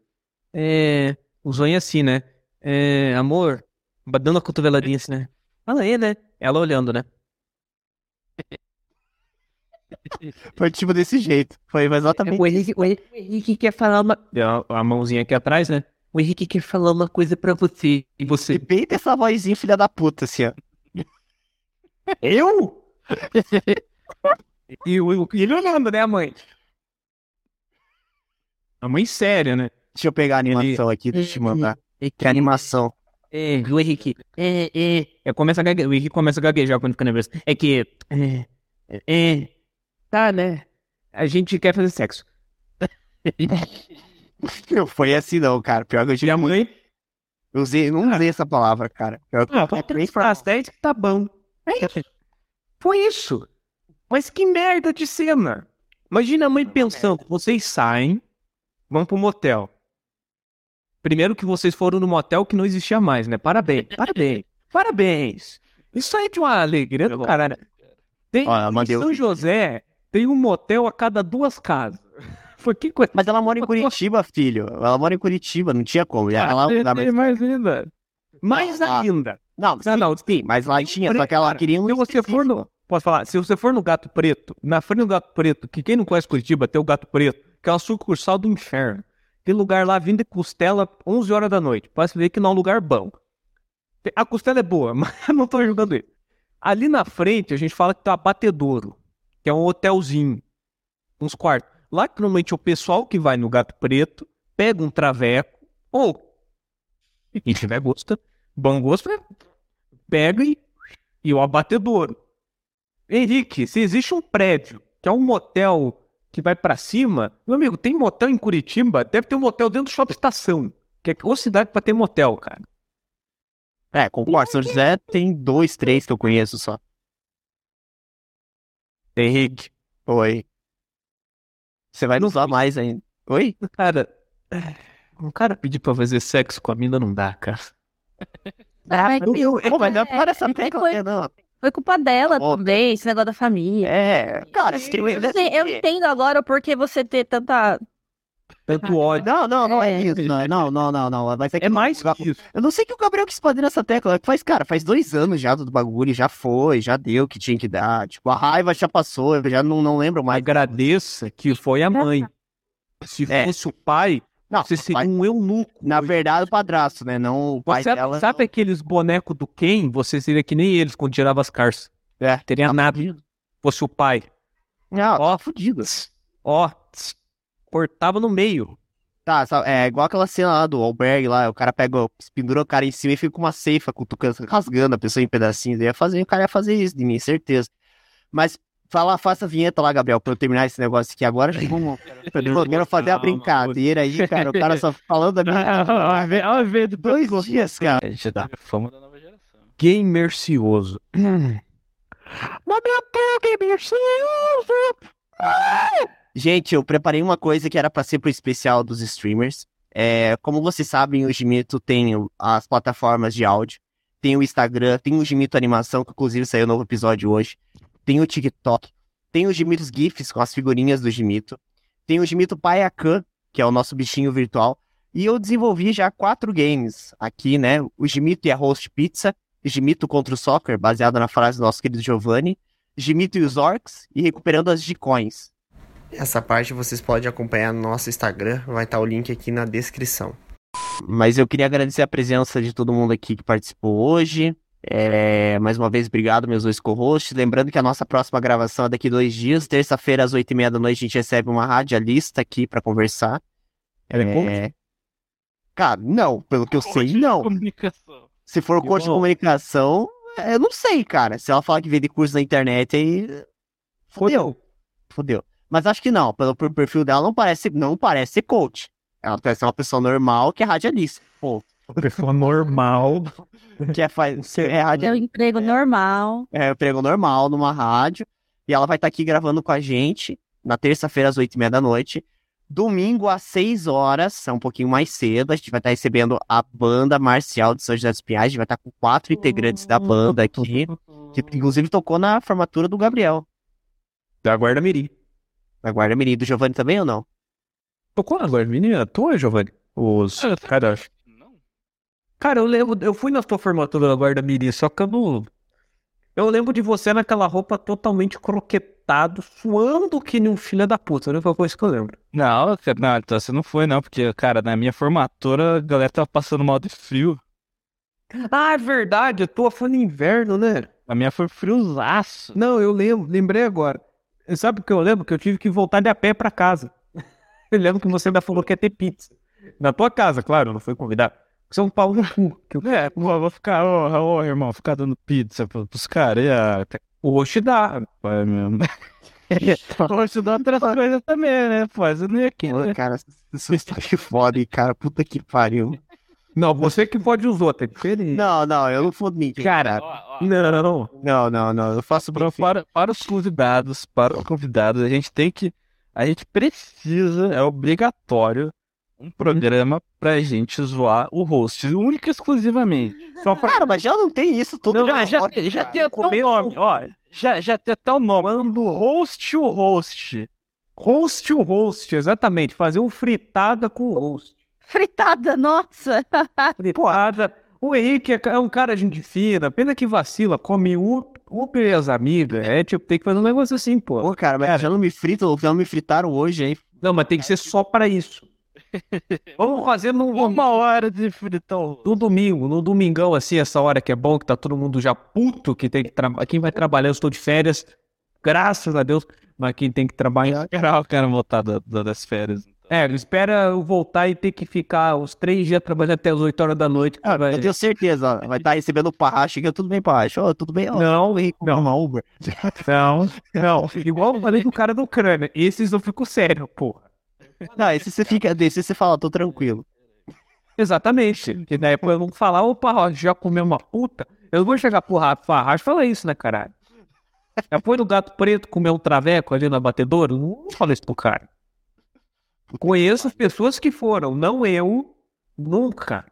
É. O sonho é assim, né? É. Amor. Dando a cotoveladinha assim, né? Fala aí, né? Ela olhando, né? Foi tipo desse jeito. Foi exatamente. O Henrique, o Henrique- o Henrique quer falar uma. A, a mãozinha aqui atrás, né? O Henrique quer falar uma coisa pra você. E E você. bem dessa vozinha, filha da puta, assim, ó. Eu? e, o, e ele olhando, né, a mãe? A mãe séria, né? Deixa eu pegar a animação aqui, deixa eu te mandar. Que animação. É, o Henrique. É, é. Eu começo a. O Henrique começa a gaguejar quando fica nervoso. É que. É. É. Tá, né? A gente quer fazer sexo. Não foi assim não, cara. Pior que eu E tive mãe. Eu usei, não usei essa palavra, cara. Eu, Ah, é vamos bem transar às 10 que tá bom. É isso. Foi isso. Mas que merda de cena. Imagina a mãe pensando, vocês saem, vão pro motel. Primeiro que vocês foram no motel que não existia mais, né? Parabéns, parabéns, parabéns. Isso aí é de uma alegria do caralho. Tem, eu em São. José tem um motel a cada duas casas. Foi que coisa. Mas ela mora em Curitiba, filho. Ela mora em Curitiba, não tinha como. Ela, Ah, ela, tem mais ainda. Mais Ah, ainda. não, Não, não, sim, mas lá tinha, só que ela Cara, queria um Se você for no. Posso falar? Se você for no Gato Preto, na frente do Gato Preto, que quem não conhece Curitiba, tem o Gato Preto, que é uma sucursal do inferno. Tem lugar lá vindo de costela 11 horas da noite. Pode ver que não é um lugar bom. A costela é boa, mas não tô jogando ele. Ali na frente, a gente fala que tem a Batedouro, que é um hotelzinho, uns quartos. Lá normalmente o pessoal que vai no Gato Preto pega um traveco, ou quem tiver gosto, bom gosto, né? pega e, e o abatedouro. Henrique, se existe um prédio que é um motel que vai pra cima, meu amigo, tem motel em Curitiba, deve ter um motel dentro do shopping estação, que é ou cidade pra ter motel, cara. É, concordo. São José tem dois, três que eu conheço só. Henrique, Oi. Você vai nos usar mais ainda. Oi? cara, um cara pedir pra fazer sexo com a mina não dá, cara. Ah, Eu, eu, eu, mas não é para essa é, tecla, foi- né, não. Foi culpa dela Ó. também, esse negócio da família. É, cara, se Eu, sei- eu entendo agora o porquê você ter tanta. Tanto ódio. Não, não, não é É. isso. Não, não, não, não, não. Mas é, que É mais que isso. Eu não sei que o Gabriel quis bater nessa tecla. Faz, cara, faz dois anos já do bagulho, já foi, já deu o que tinha que dar. Tipo, a raiva já passou, eu já não, não lembro mais. Agradeça que foi a mãe. Se É. fosse o pai, Não, você seria um eunuco. na verdade, o padrasto, né? Não o pai Você dela. sabe aqueles bonecos do Ken? Você seria que nem eles quando tirava as carças. É. Teria nada. Fosse o pai. Não, Ó. ó, fudido. Ó, tss, cortava no meio. Tá, sabe, é igual aquela cena lá do albergue lá, o cara pega, pendura o cara em cima e fica com uma ceifa cutucando, rasgando a pessoa em pedacinhos. Ia fazer, o cara ia fazer isso de mim, certeza. Mas fala, faça a vinheta lá, Gabriel, pra eu terminar esse negócio aqui agora. Vamos, eu quero fazer a brincadeira aí, cara. O cara só falando da minha. Olha do Dois dias, cara. A gente teve fama da nova geração. Gamercioso. Gente, eu preparei uma coisa que era pra ser pro especial dos streamers. É, como vocês sabem, o Gimito tem as plataformas de áudio, tem o Instagram, tem o Gimito Animação, que inclusive saiu um novo episódio hoje, tem o TikTok, tem os Gimitos GIFs com as figurinhas do Gimito, tem o Gimito Paiacan, que é o nosso bichinho virtual, e eu desenvolvi já quatro games aqui, né? O Gimito e a Host Pizza, Gimito contra o Soccer, baseado na frase do nosso querido Giovanni, Gimito e os Orcs, e recuperando as Gcoins. Essa parte vocês podem acompanhar no nosso Instagram, vai estar o link aqui na descrição. Mas eu queria agradecer a presença de todo mundo aqui que participou hoje. É, mais uma vez, obrigado, meus dois co-hosts. Lembrando que a nossa próxima gravação é daqui dois dias. Terça-feira, às oito e meia da noite, a gente recebe uma radialista aqui pra conversar. Ela é coach? É... Cara, não. Pelo que eu sei, não. Comunicação. Se for Que coach de bom. comunicação, é, eu não sei, cara. Se ela falar que vende curso na internet, aí. Fodeu. Fodeu. Mas acho que não. Pelo pelo perfil dela, não parece, não parece ser coach. Ela parece ser uma pessoa normal que é radialista. Pô, Pessoa normal. que é, faz, é, É radi- um emprego normal. é emprego normal numa rádio. E ela vai estar aqui gravando com a gente na terça-feira, às oito e meia da noite. Domingo, às seis horas, é um pouquinho mais cedo. A gente vai estar recebendo a banda marcial de São José dos Pinhais. A gente vai estar com quatro integrantes da banda aqui. Que inclusive tocou na formatura do Gabriel. Da Guarda Mirim. Na Guarda Mirim. Do Giovanni também ou não? Tocou na Guarda Mirim? A tua, Giovanni? Os... Cara, Não? Cara, eu lembro, eu fui na tua formatura da Guarda Mirim, só que eu não... Eu lembro de você naquela roupa totalmente croquetado, suando que nem um filho da puta, né? Foi coisa que eu lembro. Não, não, então você não foi, não, porque, cara, na minha formatura a galera tava passando mal de frio. Ah, é verdade, a tua foi no inverno, né? A minha foi friozaço. Não, eu lembro, lembrei agora. Sabe o que eu lembro? Que eu tive que voltar de a pé pra casa. Eu lembro que você ainda falou que ia ter pizza. Na tua casa, claro, não foi convidado. Você é um pau no cu. Que eu... É, pô, vou ficar, ô, ô, irmão, ficar dando pizza pro- pros caras. e a- Hoje dá. Pai mesmo. Poxa, dá outras coisas também, né? Pô, você não ia aqui, né? Cara, isso está que foda, hein, cara. Puta que pariu. Não, você que pode os outros, é diferente. Não, não, eu não fodo ninguém. Cara, não, não, não. Não, não, não. Eu faço feito. para, para os convidados, para os convidados, a gente tem que. A gente precisa, é obrigatório, um programa pra gente zoar o host, único e exclusivamente. Só pra... Cara, mas já não tem isso tudo. Não, já, já, roda, já, cara. tem até o nome, ó. Já, já tem até o nome. Quando o host o host Host o host, exatamente. Fazer um fritada com o host. Fritada, nossa. Fritada. O Henrique é é um cara gente fina, pena que vacila, come um, Uber e as amigas. É tipo, tem que fazer um negócio assim, pô. Pô, cara, mas já não me fritam, já não me fritaram hoje, hein? Não, mas tem que ser só pra isso. Vamos fazer no, Uma hora de fritão. no domingo, no domingão, assim, essa hora que é bom, que tá todo mundo já puto, que tem que trabalhar. Quem vai trabalhar, eu estou de férias, graças a Deus, mas quem tem que trabalhar. O cara voltar da- da- das férias. É, espera eu voltar e ter que ficar os três dias trabalhando até as 8 horas da noite. que vai- Eu tenho certeza, ó, vai estar recebendo o parra, chega tudo bem, parra. Ô, tudo bem? Ó, Não, não, não, Uber. não, não. Igual eu falei do cara da Ucrânia. Esses eu fico sério, porra. Não, esse você fica desse, você fala, tô tranquilo. Exatamente. E daí depois eu não falar, opa, ó, já comeu uma puta. Eu não vou chegar pro Rafa Farraz e falar isso, né, caralho? Já foi no gato preto comer um traveco ali na batedora? Não fala isso pro cara. Conheço as pessoas que foram, não eu, nunca.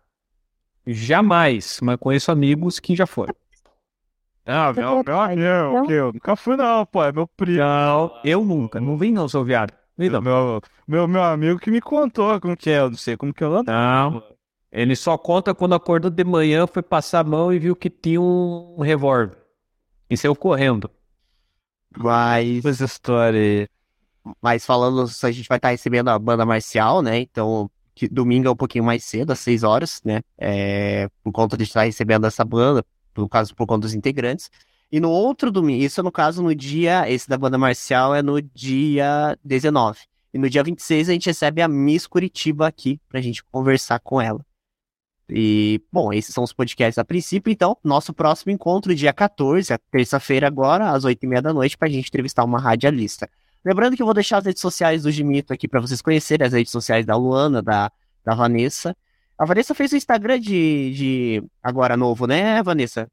Jamais, mas conheço amigos que já foram. Ah, meu, meu amigo, que eu nunca fui não, pô, é meu primo. Não, eu nunca. Não vim não, seu viado. Não. Meu, meu, meu amigo que me contou como que é, eu não sei como que eu ando. Não. Ele só conta quando acordou de manhã, foi passar a mão e viu que tinha um revólver. E saiu correndo. Mas, Essa história mas falando, a gente vai estar recebendo a banda marcial, né? Então, que domingo é um pouquinho mais cedo, às 6 horas, né? É, por conta de estar recebendo essa banda, no caso, por conta dos integrantes. E no outro domingo, isso no caso no dia, esse da banda marcial é no dia 19. E no dia 26 a gente recebe a Miss Curitiba aqui pra gente conversar com ela. E, bom, esses são os podcasts a princípio, então, nosso próximo encontro, dia 14, a terça-feira agora, às 8h30 da noite, pra gente entrevistar uma radialista. Lembrando que eu vou deixar as redes sociais do Gimito aqui pra vocês conhecerem, as redes sociais da Luana, da, da Vanessa. A Vanessa fez o Instagram de, de agora novo, né, Vanessa?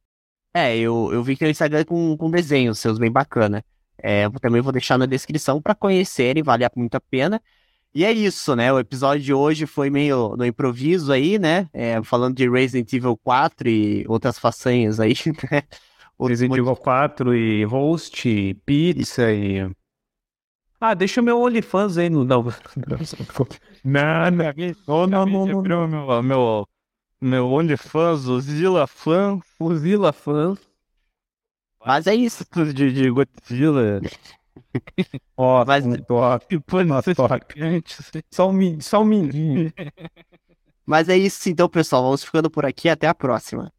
É, eu, eu vi que tem o Instagram com, com desenhos seus bem bacana. É, eu também vou deixar na descrição pra conhecerem, vale muito a pena. E é isso, né? O episódio de hoje foi meio no improviso aí, né? É, falando de Resident Evil 4 e outras façanhas aí, né? Resident Evil 4 e host, e pizza e. Ah, deixa o meu OnlyFans aí no. Não, não, não, não, não, não, não. Meu, meu, meu OnlyFans, o Zilla Fan, Fuzila fãs. Mas é isso. tudo de, de Godzilla. Ó, Mas- não sei se só um, só um mindinho. Mas é isso então, pessoal. Vamos ficando por aqui. Até a próxima.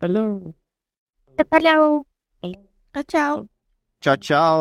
Hello. Tchau, tchau. Tchau, tchau.